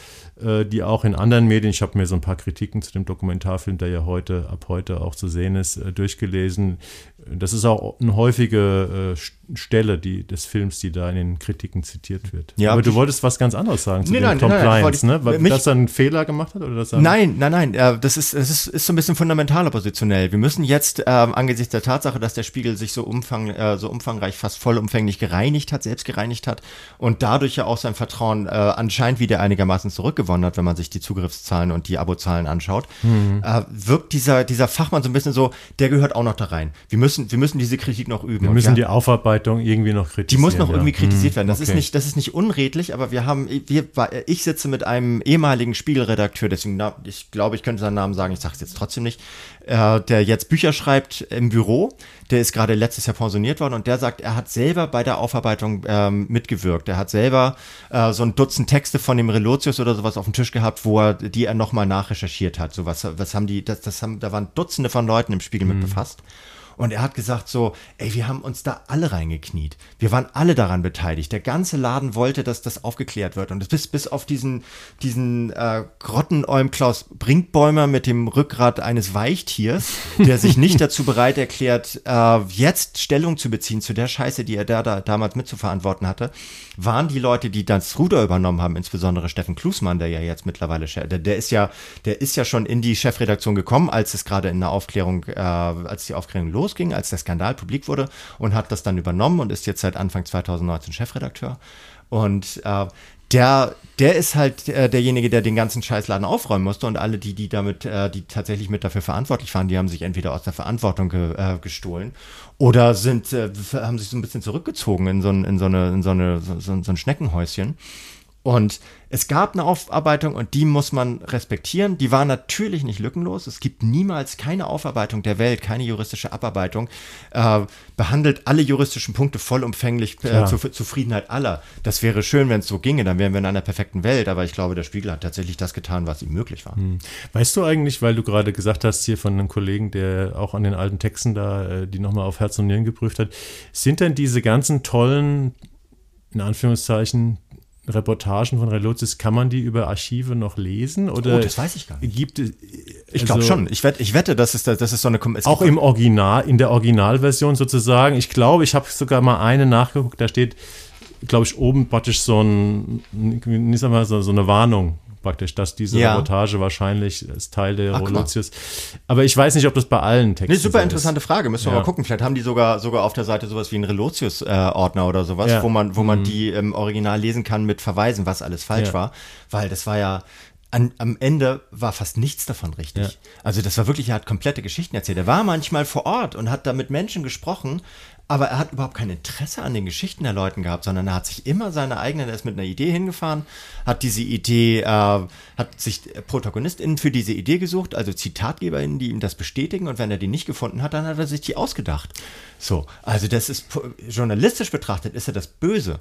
äh, die auch in anderen Medien, ich habe mir so ein paar Kritiken zu dem Dokumentarfilm, der ja heute, ab heute auch zu sehen ist, äh, durchgelesen. Das ist auch eine häufige äh, Stelle die, des Films, die da in den Kritiken zitiert wird. Ja, aber du wolltest was ganz anderes sagen zu nee, dem Compliance, nein, nein, ne? Weil, dass er einen Fehler gemacht hat? Oder dass nein, nein, nein. Äh, das, ist, das ist, ist so ein bisschen fundamental oppositionell. Wir müssen jetzt äh, angesichts der Tatsache, dass der Spiegel sich so, umfang, äh, so umfangreich, fast vollumfänglich gereinigt hat, selbst gereinigt hat und dadurch ja auch sein Vertrauen äh, anscheinend wieder einigermaßen zurückgewonnen hat, wenn man sich die Zugriffszahlen und die Abozahlen anschaut, mhm. äh, wirkt dieser, dieser Fachmann so ein bisschen so, der gehört auch noch da rein. Wir müssen, wir müssen diese Kritik noch üben. Wir müssen ja, die Aufarbeitung irgendwie noch kritisieren. Die muss noch ja. irgendwie kritisiert mhm. werden. Das okay. ist nicht, das ist nicht unredlich, aber wir haben, wir, ich sitze mit einem ehemaligen Spiegelredakteur, deswegen, ich glaube, ich könnte seinen Namen sagen, ich sage es jetzt trotzdem nicht, äh, der jetzt Bücher schreibt im Büro. Der ist gerade letztes Jahr pensioniert worden und der sagt, er hat selber bei der Aufarbeitung ähm, mitgewirkt. Er hat selber äh, so ein Dutzend Texte von dem Relotius oder sowas auf dem Tisch gehabt, wo er, die er nochmal nachrecherchiert hat. So was, was haben die, das, das haben, da waren Dutzende von Leuten im Spiegel mhm. mit befasst. Und er hat gesagt so, ey, wir haben uns da alle reingekniet. Wir waren alle daran beteiligt. Der ganze Laden wollte, dass das aufgeklärt wird. Und bis, bis auf diesen, diesen äh, Grottenolm Klaus Brinkbäumer mit dem Rückgrat eines Weichtiers, der sich nicht dazu bereit erklärt, äh, jetzt Stellung zu beziehen zu der Scheiße, die er da, da damals mitzuverantworten hatte, waren die Leute, die das Ruder übernommen haben, insbesondere Steffen Klusmann, der ja jetzt mittlerweile, der, der ist ja, der ist ja schon in die Chefredaktion gekommen, als es gerade in der Aufklärung, äh, als die Aufklärung los losging, als der Skandal publik wurde und hat das dann übernommen und ist jetzt seit Anfang 2019 Chefredakteur. Und äh, der, der ist halt äh, derjenige, der den ganzen Scheißladen aufräumen musste und alle, die, die damit, äh, die tatsächlich mit dafür verantwortlich waren, die haben sich entweder aus der Verantwortung ge, äh, gestohlen oder sind, äh, haben sich so ein bisschen zurückgezogen in so in so eine, in so eine, so, so ein Schneckenhäuschen. Und es gab eine Aufarbeitung und die muss man respektieren. Die war natürlich nicht lückenlos. Es gibt niemals keine Aufarbeitung der Welt, keine juristische Abarbeitung, äh, behandelt alle juristischen Punkte vollumfänglich äh, zur Zufriedenheit aller. Das wäre schön, wenn es so ginge, dann wären wir in einer perfekten Welt. Aber ich glaube, der Spiegel hat tatsächlich das getan, was ihm möglich war. Hm. Weißt du eigentlich, weil du gerade gesagt hast hier von einem Kollegen, der auch an den alten Texten da, äh, die nochmal auf Herz und Nieren geprüft hat, sind denn diese ganzen tollen in Anführungszeichen Reportagen von Relotius, kann man die über Archive noch lesen? Oder oh, das weiß ich gar nicht. Gibt es, ich glaube also, schon. Ich wette, ich wette, das ist, das ist so eine. Auch im Original, in der Originalversion sozusagen. Ich glaube, ich habe sogar mal eine nachgeguckt, da steht, glaube ich, oben praktisch so ein, nicht mal so, so eine Warnung praktisch, dass diese ja. Reportage wahrscheinlich ist Teil der Revolutius. Aber ich weiß nicht, ob das bei allen Texten nee, super so interessante ist. Frage. Müssen wir ja. mal gucken. Vielleicht haben die sogar, sogar auf der Seite sowas wie einen Relotius-Ordner äh, oder sowas, ja. wo man, wo man mhm. die im Original lesen kann mit Verweisen, was alles falsch war. Weil das war ja, an, am Ende war fast nichts davon richtig. Ja. Also das war wirklich, er hat komplette Geschichten erzählt. Er war manchmal vor Ort und hat da mit Menschen gesprochen, aber er hat überhaupt kein Interesse an den Geschichten der Leuten gehabt, sondern er hat sich immer seine eigenen, er ist mit einer Idee hingefahren, hat diese Idee, äh, hat sich ProtagonistInnen für diese Idee gesucht, also ZitatgeberInnen, die ihm das bestätigen und wenn er die nicht gefunden hat, dann hat er sich die ausgedacht. So, also das ist journalistisch betrachtet, ist er das Böse.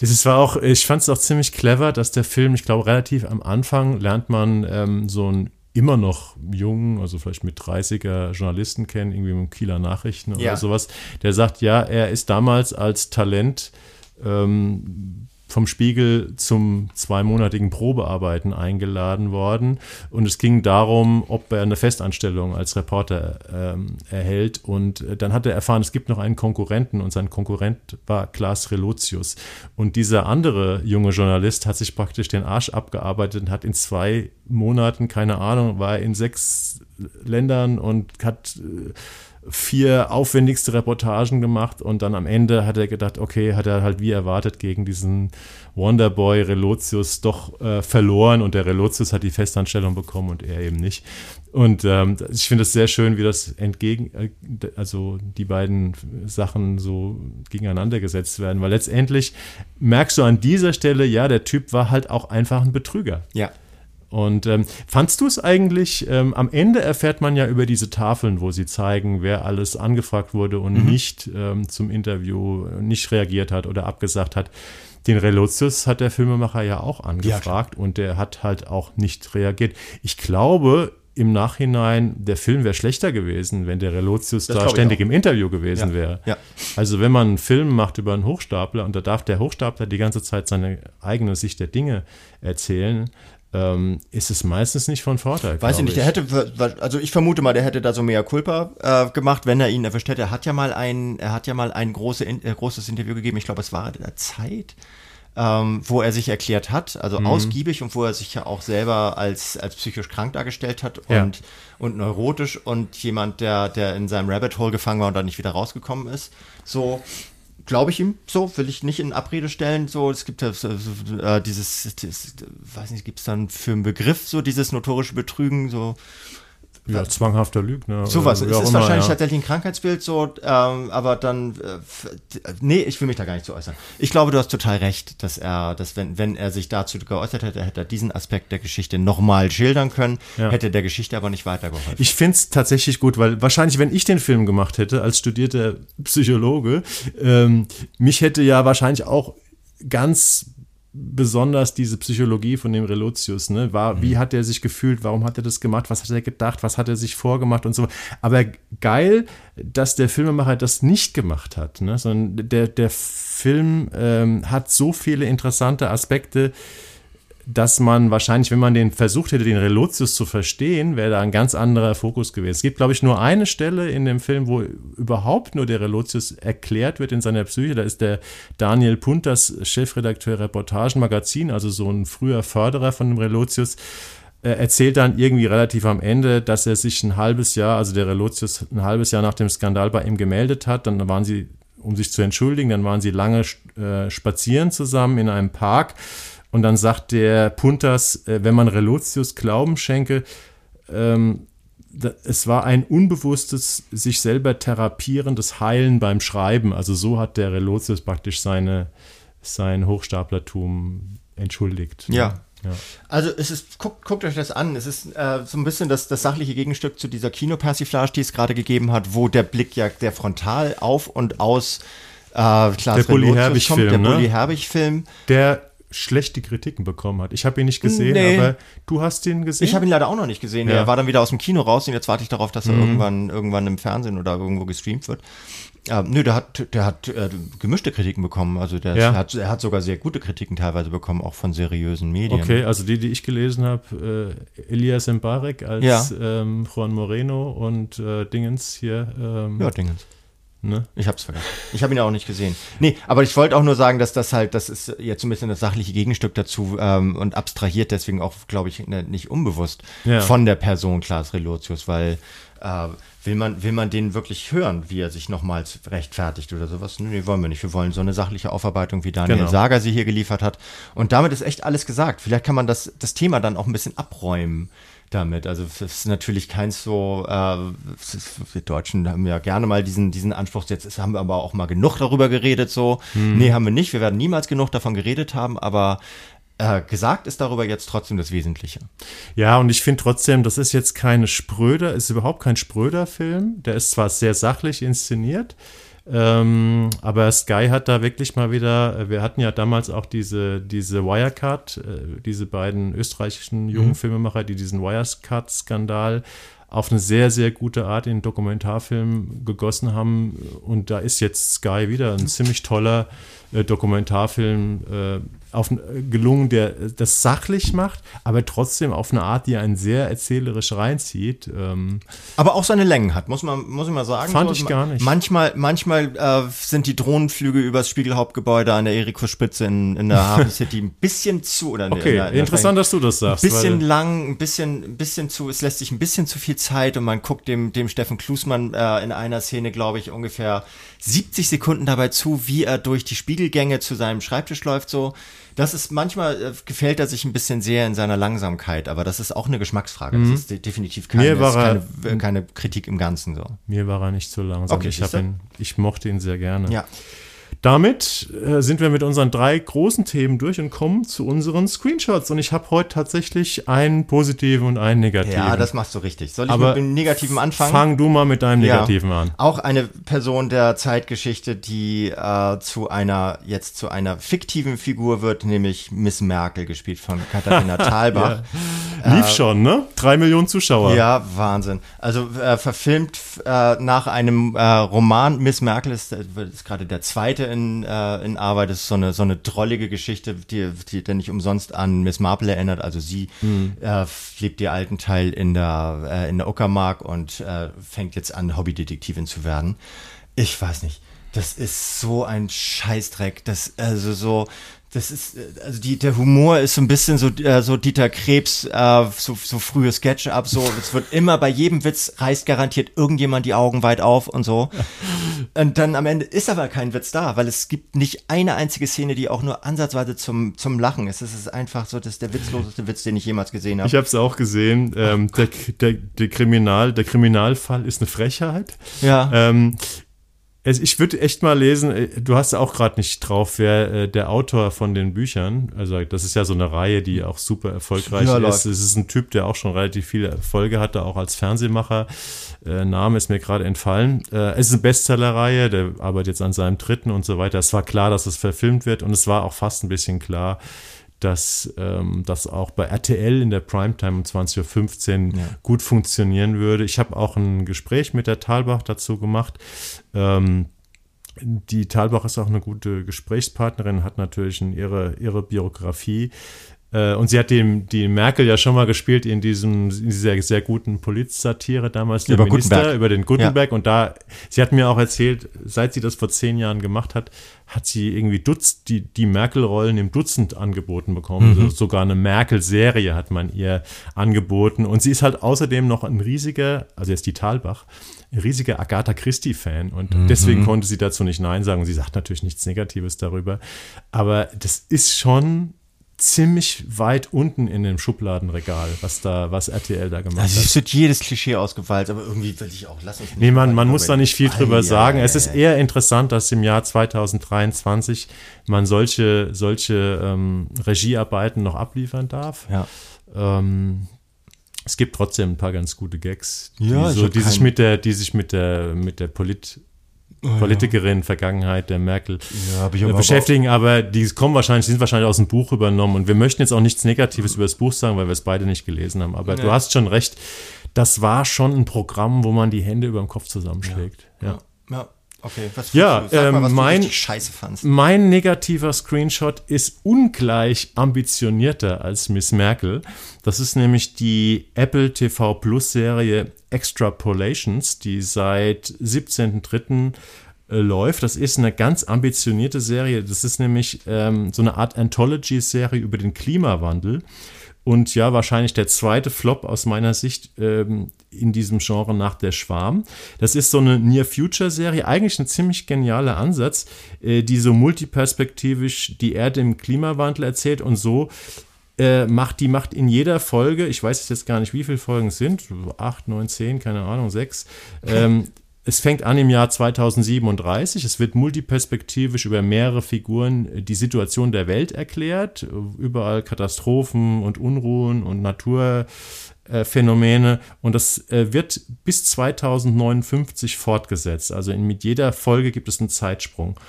Es war auch, ich fand es auch ziemlich clever, dass der Film, ich glaube, relativ am Anfang lernt man ähm, so ein immer noch jungen, also vielleicht mit 30er Journalisten kennen, irgendwie mit Kieler Nachrichten oder ja. sowas, der sagt, ja, er ist damals als Talent ähm, vom Spiegel zum zweimonatigen Probearbeiten eingeladen worden. Und es ging darum, ob er eine Festanstellung als Reporter ähm, erhält. Und äh, dann hat er erfahren, es gibt noch einen Konkurrenten und sein Konkurrent war Klaas Relotius. Und dieser andere junge Journalist hat sich praktisch den Arsch abgearbeitet und hat in zwei Monaten, keine Ahnung, war in sechs Ländern und hat äh, vier aufwendigste Reportagen gemacht und dann am Ende hat er gedacht, okay, hat er halt wie erwartet gegen diesen Wonderboy Relotius doch äh, verloren und der Relotius hat die Festanstellung bekommen und er eben nicht. Und ähm, ich finde es sehr schön, wie das entgegen, äh, also die beiden Sachen so gegeneinander gesetzt werden, weil letztendlich merkst du an dieser Stelle, ja, der Typ war halt auch einfach ein Betrüger. Ja. Und ähm, fandst du es eigentlich, ähm, am Ende erfährt man ja über diese Tafeln, wo sie zeigen, wer alles angefragt wurde und mhm. nicht ähm, zum Interview nicht reagiert hat oder abgesagt hat. Den Relotius hat der Filmemacher ja auch angefragt ja, und der hat halt auch nicht reagiert. Ich glaube, im Nachhinein, der Film wäre schlechter gewesen, wenn der Relotius da ständig im Interview gewesen ja. wäre. Ja. Also wenn man einen Film macht über einen Hochstapler und da darf der Hochstapler die ganze Zeit seine eigene Sicht der Dinge erzählen, ähm, ist es meistens nicht von Vorteil. Weiß ich nicht, der hätte, also ich vermute mal, der hätte da so mehr Culpa äh, gemacht, wenn er ihn erwischt hätte. Er hat ja mal ein, er hat ja mal ein große, äh, großes Interview gegeben, ich glaube, es war in der Zeit, ähm, wo er sich erklärt hat, also mhm. ausgiebig und wo er sich ja auch selber als, als psychisch krank dargestellt hat und, ja. und neurotisch und jemand, der, der in seinem Rabbit Hole gefangen war und da nicht wieder rausgekommen ist. So, glaube ich ihm so, will ich nicht in Abrede stellen. So, es gibt äh, dieses, dieses, weiß nicht, gibt es dann für einen Begriff so dieses notorische Betrügen, so ja, zwanghafter Lügner. Sowas. Es ist immer, wahrscheinlich ja. tatsächlich ein Krankheitsbild so, ähm, aber dann, äh, nee, ich will mich da gar nicht zu äußern. Ich glaube, du hast total recht, dass er, dass wenn, wenn er sich dazu geäußert hätte, hätte er diesen Aspekt der Geschichte nochmal schildern können, ja. hätte der Geschichte aber nicht weitergeholfen. Ich finde es tatsächlich gut, weil wahrscheinlich, wenn ich den Film gemacht hätte, als studierter Psychologe, ähm, mich hätte ja wahrscheinlich auch ganz besonders diese Psychologie von dem Relotius, ne? War, mhm. wie hat er sich gefühlt, warum hat er das gemacht, was hat er gedacht, was hat er sich vorgemacht und so. Aber geil, dass der Filmemacher das nicht gemacht hat, ne? Sondern der, der Film ähm, hat so viele interessante Aspekte, dass man wahrscheinlich, wenn man den versucht hätte, den Relotius zu verstehen, wäre da ein ganz anderer Fokus gewesen. Es gibt, glaube ich, nur eine Stelle in dem Film, wo überhaupt nur der Relotius erklärt wird in seiner Psyche. Da ist der Daniel Punters Chefredakteur Reportagenmagazin, also so ein früher Förderer von dem Relotius, er erzählt dann irgendwie relativ am Ende, dass er sich ein halbes Jahr, also der Relotius ein halbes Jahr nach dem Skandal bei ihm gemeldet hat. Dann waren sie, um sich zu entschuldigen, dann waren sie lange äh, spazieren zusammen in einem Park. Und dann sagt der Puntas, äh, wenn man Relotius Glauben schenke, ähm, es war ein unbewusstes, sich selber therapierendes Heilen beim Schreiben. Also so hat der Relotius praktisch seine, sein Hochstaplertum entschuldigt. Ja. ja. Also es ist, guckt, guckt euch das an. Es ist äh, so ein bisschen das, das sachliche Gegenstück zu dieser Kinopersiflage, die es gerade gegeben hat, wo der Blick ja der frontal auf und aus äh, Klaas der Bulli Herbig-Film. Der ne? Bulli Herbig-Film. Der schlechte Kritiken bekommen hat. Ich habe ihn nicht gesehen, nee. aber du hast ihn gesehen. Ich habe ihn leider auch noch nicht gesehen. Ja. Er war dann wieder aus dem Kino raus und jetzt warte ich darauf, dass er mhm. irgendwann, irgendwann im Fernsehen oder irgendwo gestreamt wird. Äh, nö, der hat, der hat äh, gemischte Kritiken bekommen. Also der, ja. hat, er hat sogar sehr gute Kritiken teilweise bekommen, auch von seriösen Medien. Okay, also die, die ich gelesen habe, äh, Elias Mbarek als ja. ähm, Juan Moreno und äh, Dingens hier. Ähm, ja, Dingens. Ne? Ich hab's vergessen. Ich habe ihn auch nicht gesehen. Nee, aber ich wollte auch nur sagen, dass das halt, das ist jetzt so ein bisschen das sachliche Gegenstück dazu ähm, und abstrahiert deswegen auch, glaube ich, ne, nicht unbewusst ja. von der Person Klaas Relotius, weil äh, will man, will man den wirklich hören, wie er sich nochmals rechtfertigt oder sowas? Nee, wollen wir nicht. Wir wollen so eine sachliche Aufarbeitung, wie Daniel genau. Sager sie hier geliefert hat. Und damit ist echt alles gesagt. Vielleicht kann man das, das Thema dann auch ein bisschen abräumen damit. Also es ist natürlich kein so, äh, wir Deutschen haben ja gerne mal diesen, diesen Anspruch, jetzt haben wir aber auch mal genug darüber geredet, so. Hm. Nee, haben wir nicht, wir werden niemals genug davon geredet haben, aber äh, gesagt ist darüber jetzt trotzdem das Wesentliche. Ja, und ich finde trotzdem, das ist jetzt keine Spröder, ist überhaupt kein Spröder-Film. Der ist zwar sehr sachlich inszeniert, ähm, aber Sky hat da wirklich mal wieder, äh, wir hatten ja damals auch diese, diese Wirecard, äh, diese beiden österreichischen jungen mhm. Filmemacher, die diesen Wirecard-Skandal auf eine sehr, sehr gute Art in den Dokumentarfilm gegossen haben. Und da ist jetzt Sky wieder ein ziemlich toller äh, Dokumentarfilm äh, auf, äh, gelungen, der das sachlich macht, aber trotzdem auf eine Art, die einen sehr erzählerisch reinzieht. Ähm, aber auch seine Längen hat, muss man, muss ich mal sagen. Fand so, ich gar nicht. Manchmal, manchmal äh, sind die Drohnenflüge übers Spiegelhauptgebäude an der Eriko-Spitze in, in der Hafen City ein bisschen zu. Oder okay, in der, in der interessant, dass du das sagst. Ein bisschen lang, ein bisschen, ein bisschen zu, es lässt sich ein bisschen zu viel Zeit und man guckt dem, dem Steffen Klusmann äh, in einer Szene, glaube ich, ungefähr 70 Sekunden dabei zu, wie er durch die Spiegelgänge zu seinem Schreibtisch läuft, so. Das ist manchmal äh, gefällt er sich ein bisschen sehr in seiner Langsamkeit, aber das ist auch eine Geschmacksfrage. Mhm. Das ist de definitiv keine, keine, äh, keine, Kritik im Ganzen so. Mir war er nicht so langsam. Okay, ich, ihn, ich mochte ihn sehr gerne. Ja. Damit äh, sind wir mit unseren drei großen Themen durch und kommen zu unseren Screenshots. Und ich habe heute tatsächlich einen positiven und einen negativen. Ja, das machst du richtig. Soll ich Aber mit dem negativen anfangen? Fang du mal mit deinem negativen ja. an. Auch eine Person der Zeitgeschichte, die äh, zu einer jetzt zu einer fiktiven Figur wird, nämlich Miss Merkel, gespielt von Katharina Thalbach. ja. Lief äh, schon, ne? Drei Millionen Zuschauer. Ja, Wahnsinn. Also äh, verfilmt äh, nach einem äh, Roman. Miss Merkel ist, ist gerade der zweite in, äh, in Arbeit. Das ist so eine, so eine drollige Geschichte, die, die, die nicht umsonst an Miss Marple erinnert. Also sie mhm. äh, lebt ihr alten Teil in der, äh, in der Uckermark und äh, fängt jetzt an, Hobbydetektivin zu werden. Ich weiß nicht. Das ist so ein Scheißdreck. Das, also so, das ist, äh, also die, der Humor ist so ein bisschen so, äh, so Dieter Krebs, äh, so, so frühe Sketche ab, so, es wird immer bei jedem Witz reißt garantiert irgendjemand die Augen weit auf und so. Und dann am Ende ist aber kein Witz da, weil es gibt nicht eine einzige Szene, die auch nur ansatzweise zum, zum Lachen ist. Es ist einfach so, das ist der witzloseste Witz, den ich jemals gesehen habe. Ich habe es auch gesehen. Ähm, der, der, der, Kriminal, der Kriminalfall ist eine Frechheit. Ja. Ähm, ich würde echt mal lesen, äh, du hast auch gerade nicht drauf, wer äh, der Autor von den Büchern, also das ist ja so eine Reihe, die auch super erfolgreich ja, ist. Es ist ein Typ, der auch schon relativ viele Erfolge hatte, auch als Fernsehmacher. Äh, Name ist mir gerade entfallen. Äh, es ist eine Bestsellerreihe, der arbeitet jetzt an seinem dritten und so weiter. Es war klar, dass es verfilmt wird und es war auch fast ein bisschen klar, dass ähm, das auch bei RTL in der Primetime um 20.15 Uhr ja. gut funktionieren würde. Ich habe auch ein Gespräch mit der Talbach dazu gemacht. Ähm, die Talbach ist auch eine gute Gesprächspartnerin, hat natürlich ihre, ihre Biografie. Äh, und sie hat die, die Merkel ja schon mal gespielt in diesem in dieser sehr guten Polit-Satire damals, der über Minister, Gutenberg. über den Gutenberg. Ja. Und da, sie hat mir auch erzählt, seit sie das vor zehn Jahren gemacht hat, hat sie irgendwie Dutz, die, die Merkel-Rollen im Dutzend angeboten bekommen. Mhm. Also sogar eine Merkel-Serie hat man ihr angeboten. Und sie ist halt außerdem noch ein riesiger, also jetzt die Talbach, ein riesiger Agatha Christie-Fan. Und mhm. deswegen konnte sie dazu nicht Nein sagen. Und sie sagt natürlich nichts Negatives darüber. Aber das ist schon ziemlich weit unten in dem Schubladenregal, was da, was RTL da gemacht also, hat. Es wird jedes Klischee ausgefeilt, aber irgendwie will ich auch, lass uns nicht. Nee, man, man muss da nicht viel drüber sagen. es ist eher interessant, dass im Jahr 2023 man solche, solche ähm, Regiearbeiten noch abliefern darf. Ja. Ähm, es gibt trotzdem ein paar ganz gute Gags, die, ja, so, die sich mit der, die sich mit der, mit der Polit, Politikerin, Vergangenheit der Merkel ja, aber beschäftigen, aber die kommen wahrscheinlich, sind wahrscheinlich aus dem Buch übernommen und wir möchten jetzt auch nichts Negatives über das Buch sagen, weil wir es beide nicht gelesen haben. Aber ja. du hast schon recht, das war schon ein Programm, wo man die Hände über dem Kopf zusammenschlägt. ja. ja. Okay, was ja, du, ähm, mal, mein, scheiße fandst. Mein negativer Screenshot ist ungleich ambitionierter als Miss Merkel. Das ist nämlich die Apple TV Plus Serie Extrapolations, die seit 17.03. Äh, läuft. Das ist eine ganz ambitionierte Serie. Das ist nämlich ähm, so eine Art Anthology-Serie über den Klimawandel. Und ja, wahrscheinlich der zweite Flop aus meiner Sicht ähm, in diesem Genre nach Der Schwarm. Das ist so eine Near-Future-Serie, eigentlich ein ziemlich genialer Ansatz, äh, die so multiperspektivisch die Erde im Klimawandel erzählt und so äh, macht, die macht in jeder Folge, ich weiß jetzt gar nicht, wie viele Folgen es sind, acht, neun, zehn, keine Ahnung, sechs, ähm, es fängt an im Jahr 2037. Es wird multiperspektivisch über mehrere Figuren die Situation der Welt erklärt. Überall Katastrophen und Unruhen und Naturphänomene. Und das äh, wird bis 2059 fortgesetzt. Also mit jeder Folge gibt es einen Zeitsprung.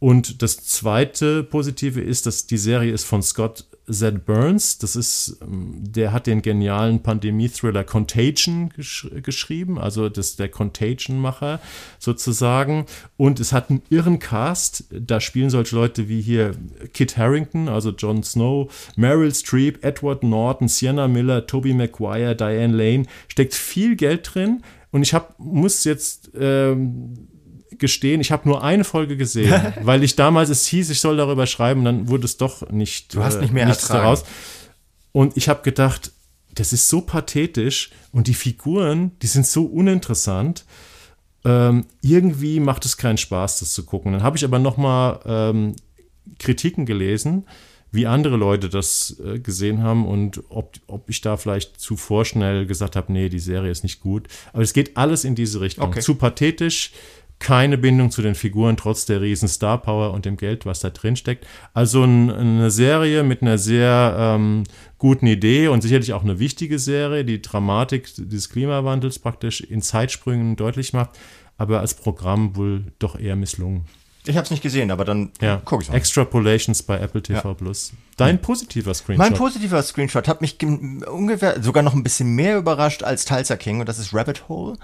Und das zweite Positive ist, dass die Serie ist von Scott Z. Burns. Das ist, ähm, der hat den genialen Pandemie-Thriller Contagion gesch geschrieben, also das der Contagion-Macher sozusagen. Und es hat einen irren Cast. Da spielen solche Leute wie hier Kit Harrington, also Jon Snow, Meryl Streep, Edward Norton, Sienna Miller, Tobey Maguire, Diane Lane. Steckt viel Geld drin. Und ich hab, muss jetzt ähm, gestehen, ich habe nur eine Folge gesehen, weil ich damals es hieß, ich soll darüber schreiben, dann wurde es doch nicht. Du hast nicht mehr äh, nichts ertragen. daraus. Und ich habe gedacht, das ist so pathetisch und die Figuren, die sind so uninteressant. Ähm, irgendwie macht es keinen Spaß, das zu gucken. Dann habe ich aber noch mal ähm, Kritiken gelesen, wie andere Leute das äh, gesehen haben und ob, ob ich da vielleicht zu vorschnell gesagt habe, nee, die Serie ist nicht gut. Aber es geht alles in diese Richtung. Okay. Zu pathetisch, keine Bindung zu den Figuren, trotz der riesen Star Power und dem Geld, was da drin steckt. Also ein, eine Serie mit einer sehr ähm, guten Idee und sicherlich auch eine wichtige Serie, die Dramatik des Klimawandels praktisch in Zeitsprüngen deutlich macht, aber als Programm wohl doch eher misslungen. Ich habe es nicht gesehen, aber dann ja. gucke ich mal. Extrapolations bei Apple TV ja. Plus. Dein positiver Screenshot. Mein positiver Screenshot hat mich ungefähr sogar noch ein bisschen mehr überrascht als Tulsa King und das ist Rabbit Hole.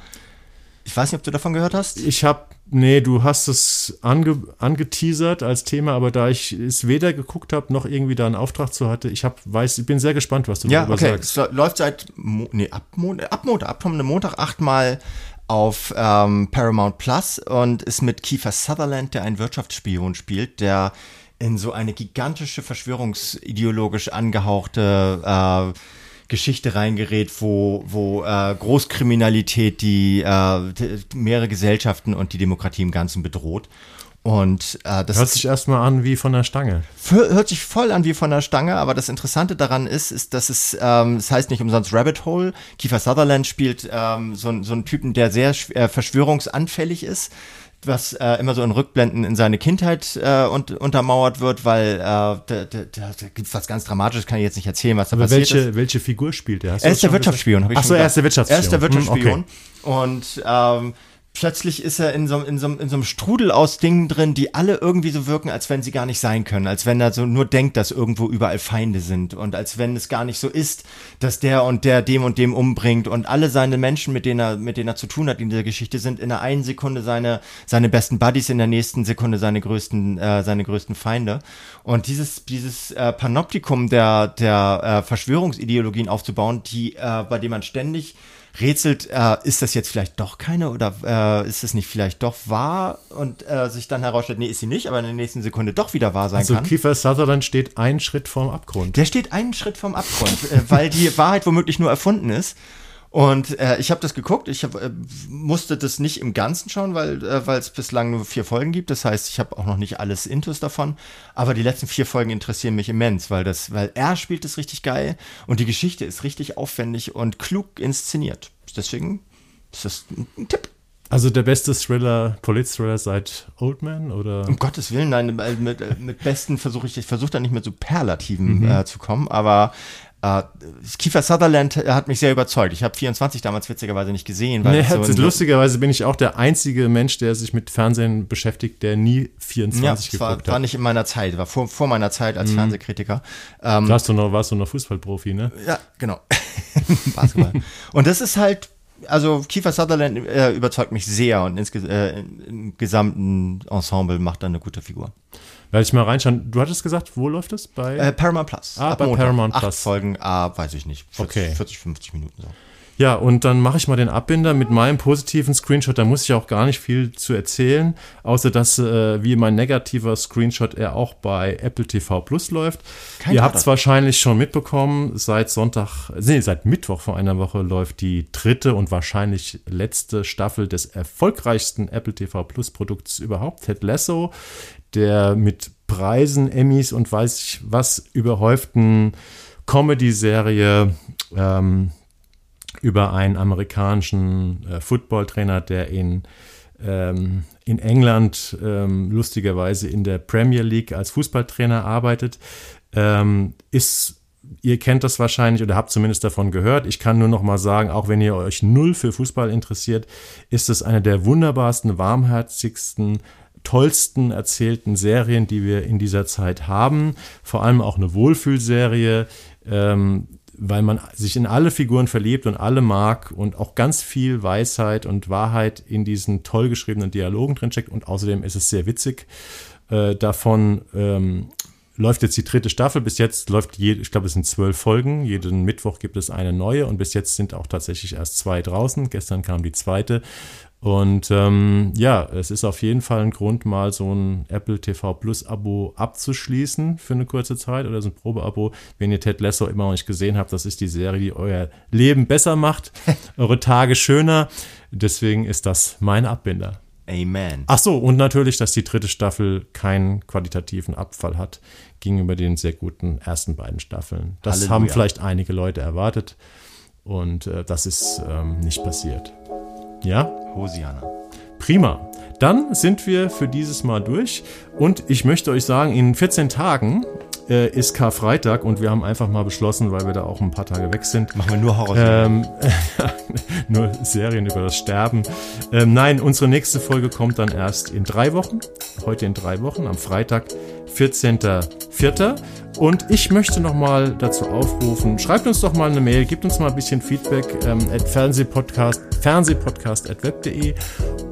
Ich weiß nicht, ob du davon gehört hast. Ich habe, nee, du hast es ange, angeteasert als Thema, aber da ich es weder geguckt habe, noch irgendwie da einen Auftrag zu hatte, ich hab, weiß, ich bin sehr gespannt, was du ja, darüber okay. sagst. Ja, okay, es läuft seit, nee, ab, ab Montag, ab kommenden Montag achtmal auf ähm, Paramount Plus und ist mit Kiefer Sutherland, der einen Wirtschaftsspion spielt, der in so eine gigantische verschwörungsideologisch angehauchte äh, Geschichte reingerät, wo, wo äh, Großkriminalität die äh, mehrere Gesellschaften und die Demokratie im Ganzen bedroht. Und äh, das hört sich erstmal an wie von der Stange. Hört sich voll an wie von der Stange, aber das Interessante daran ist, ist, dass es, ähm, das heißt nicht umsonst Rabbit Hole. Kiefer Sutherland spielt ähm, so, so einen Typen, der sehr äh, verschwörungsanfällig ist was äh, immer so in Rückblenden in seine Kindheit äh, und, untermauert wird, weil äh, da, da, da gibt es was ganz Dramatisches, kann ich jetzt nicht erzählen, was da Aber passiert welche, ist. welche Figur spielt er? er ist der Wirtschaftsspion, habe ich Ach so, er ist der Wirtschaftsspion. Er ist der Wirtschaftsspion. Hm, okay. Und ähm, plötzlich ist er in so, in, so, in so einem Strudel aus Dingen drin, die alle irgendwie so wirken, als wenn sie gar nicht sein können, als wenn er so nur denkt, dass irgendwo überall Feinde sind und als wenn es gar nicht so ist, dass der und der dem und dem umbringt und alle seine Menschen, mit denen er, mit denen er zu tun hat in dieser Geschichte, sind in der einen Sekunde seine, seine besten Buddies, in der nächsten Sekunde seine größten, äh, seine größten Feinde. Und dieses, dieses äh, Panoptikum der, der äh, Verschwörungsideologien aufzubauen, die, äh, bei dem man ständig rätselt, äh, ist das jetzt vielleicht doch keine oder äh, ist es nicht vielleicht doch wahr und äh, sich dann herausstellt, nee, ist sie nicht, aber in der nächsten Sekunde doch wieder wahr sein also kann. Also Kiefer Sutherland steht einen Schritt vorm Abgrund. Der steht einen Schritt vorm Abgrund, äh, weil die Wahrheit womöglich nur erfunden ist. Und äh, ich habe das geguckt. Ich hab, äh, musste das nicht im Ganzen schauen, weil äh, es bislang nur vier Folgen gibt. Das heißt, ich habe auch noch nicht alles Intus davon. Aber die letzten vier Folgen interessieren mich immens, weil das, weil er spielt es richtig geil und die Geschichte ist richtig aufwendig und klug inszeniert. Deswegen ist das ein Tipp. Also der beste Thriller, Polit-Thriller seit Old Man oder? Um Gottes Willen, nein, mit, mit besten versuche ich, ich versuche da nicht mit Superlativen mhm. äh, zu kommen, aber Uh, Kiefer Sutherland hat mich sehr überzeugt. Ich habe 24 damals witzigerweise nicht gesehen. Weil nee, so lustigerweise bin ich auch der einzige Mensch, der sich mit Fernsehen beschäftigt, der nie 24 ja, geguckt war, hat. war nicht in meiner Zeit, war vor, vor meiner Zeit als mhm. Fernsehkritiker. Ähm, warst, du noch, warst du noch Fußballprofi, ne? Ja, genau. Basketball. Und das ist halt, also Kiefer Sutherland äh, überzeugt mich sehr und insge äh, im gesamten Ensemble macht er eine gute Figur. Werde ich mal reinschauen. Du hattest gesagt, wo läuft es? Bei äh, Paramount Plus. Ah, Ab bei Montag. Paramount Plus. Acht Folgen, ah, weiß ich nicht. 40, okay. 40 50 Minuten so. Ja, und dann mache ich mal den Abbinder mit meinem positiven Screenshot. Da muss ich auch gar nicht viel zu erzählen, außer dass, äh, wie mein negativer Screenshot, er auch bei Apple TV Plus läuft. Kein Ihr habt es wahrscheinlich schon mitbekommen, seit Sonntag, nee, seit Mittwoch vor einer Woche läuft die dritte und wahrscheinlich letzte Staffel des erfolgreichsten Apple TV Plus Produkts überhaupt, Ted Lasso der mit Preisen, Emmys und weiß ich was überhäuften Comedy-Serie ähm, über einen amerikanischen äh, Footballtrainer, der in, ähm, in England ähm, lustigerweise in der Premier League als Fußballtrainer arbeitet, ähm, ist Ihr kennt das wahrscheinlich oder habt zumindest davon gehört. Ich kann nur noch mal sagen, auch wenn ihr euch null für Fußball interessiert, ist es eine der wunderbarsten, warmherzigsten, tollsten erzählten Serien, die wir in dieser Zeit haben. Vor allem auch eine Wohlfühlserie, ähm, weil man sich in alle Figuren verliebt und alle mag und auch ganz viel Weisheit und Wahrheit in diesen toll geschriebenen Dialogen drinsteckt. Und außerdem ist es sehr witzig. Äh, davon ähm, läuft jetzt die dritte Staffel. Bis jetzt läuft, je, ich glaube, es sind zwölf Folgen. Jeden Mittwoch gibt es eine neue und bis jetzt sind auch tatsächlich erst zwei draußen. Gestern kam die zweite. Und ähm, ja, es ist auf jeden Fall ein Grund, mal so ein Apple TV Plus Abo abzuschließen für eine kurze Zeit oder so ein Probeabo. Wenn ihr Ted Lasso immer noch nicht gesehen habt, das ist die Serie, die euer Leben besser macht, eure Tage schöner. Deswegen ist das mein Abbinder. Amen. Ach so, und natürlich, dass die dritte Staffel keinen qualitativen Abfall hat gegenüber den sehr guten ersten beiden Staffeln. Das Halleluja. haben vielleicht einige Leute erwartet und äh, das ist ähm, nicht passiert. Ja? Hosiana. Prima. Dann sind wir für dieses Mal durch und ich möchte euch sagen, in 14 Tagen äh, ist Karfreitag und wir haben einfach mal beschlossen, weil wir da auch ein paar Tage weg sind. Machen wir nur Horrorserien. Ähm, nur Serien über das Sterben. Ähm, nein, unsere nächste Folge kommt dann erst in drei Wochen. Heute in drei Wochen, am Freitag, 14.04. Und ich möchte nochmal dazu aufrufen, schreibt uns doch mal eine Mail, gebt uns mal ein bisschen Feedback ähm, at Fernsehpodcast, fernsehpodcast.web.de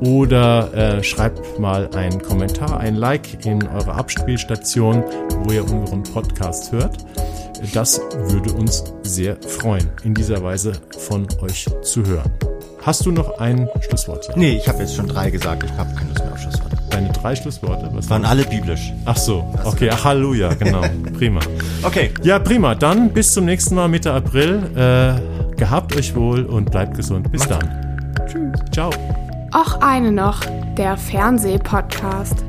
oder äh, schreibt mal einen Kommentar, ein Like in eure Abspielstation, wo ihr unseren Podcast hört. Das würde uns sehr freuen, in dieser Weise von euch zu hören. Hast du noch ein Schlusswort? Ja? Nee, ich habe jetzt schon drei gesagt. Ich habe keine Lust mehr auf Schlussworte. Deine drei Schlussworte? Was waren alle biblisch. Ach so, okay, ach, Halleluja, genau, prima. Okay. Ja, prima, dann bis zum nächsten Mal Mitte April. Äh, gehabt euch wohl und bleibt gesund. Bis dann. Tschüss. Ciao. Auch eine noch, der Fernsehpodcast.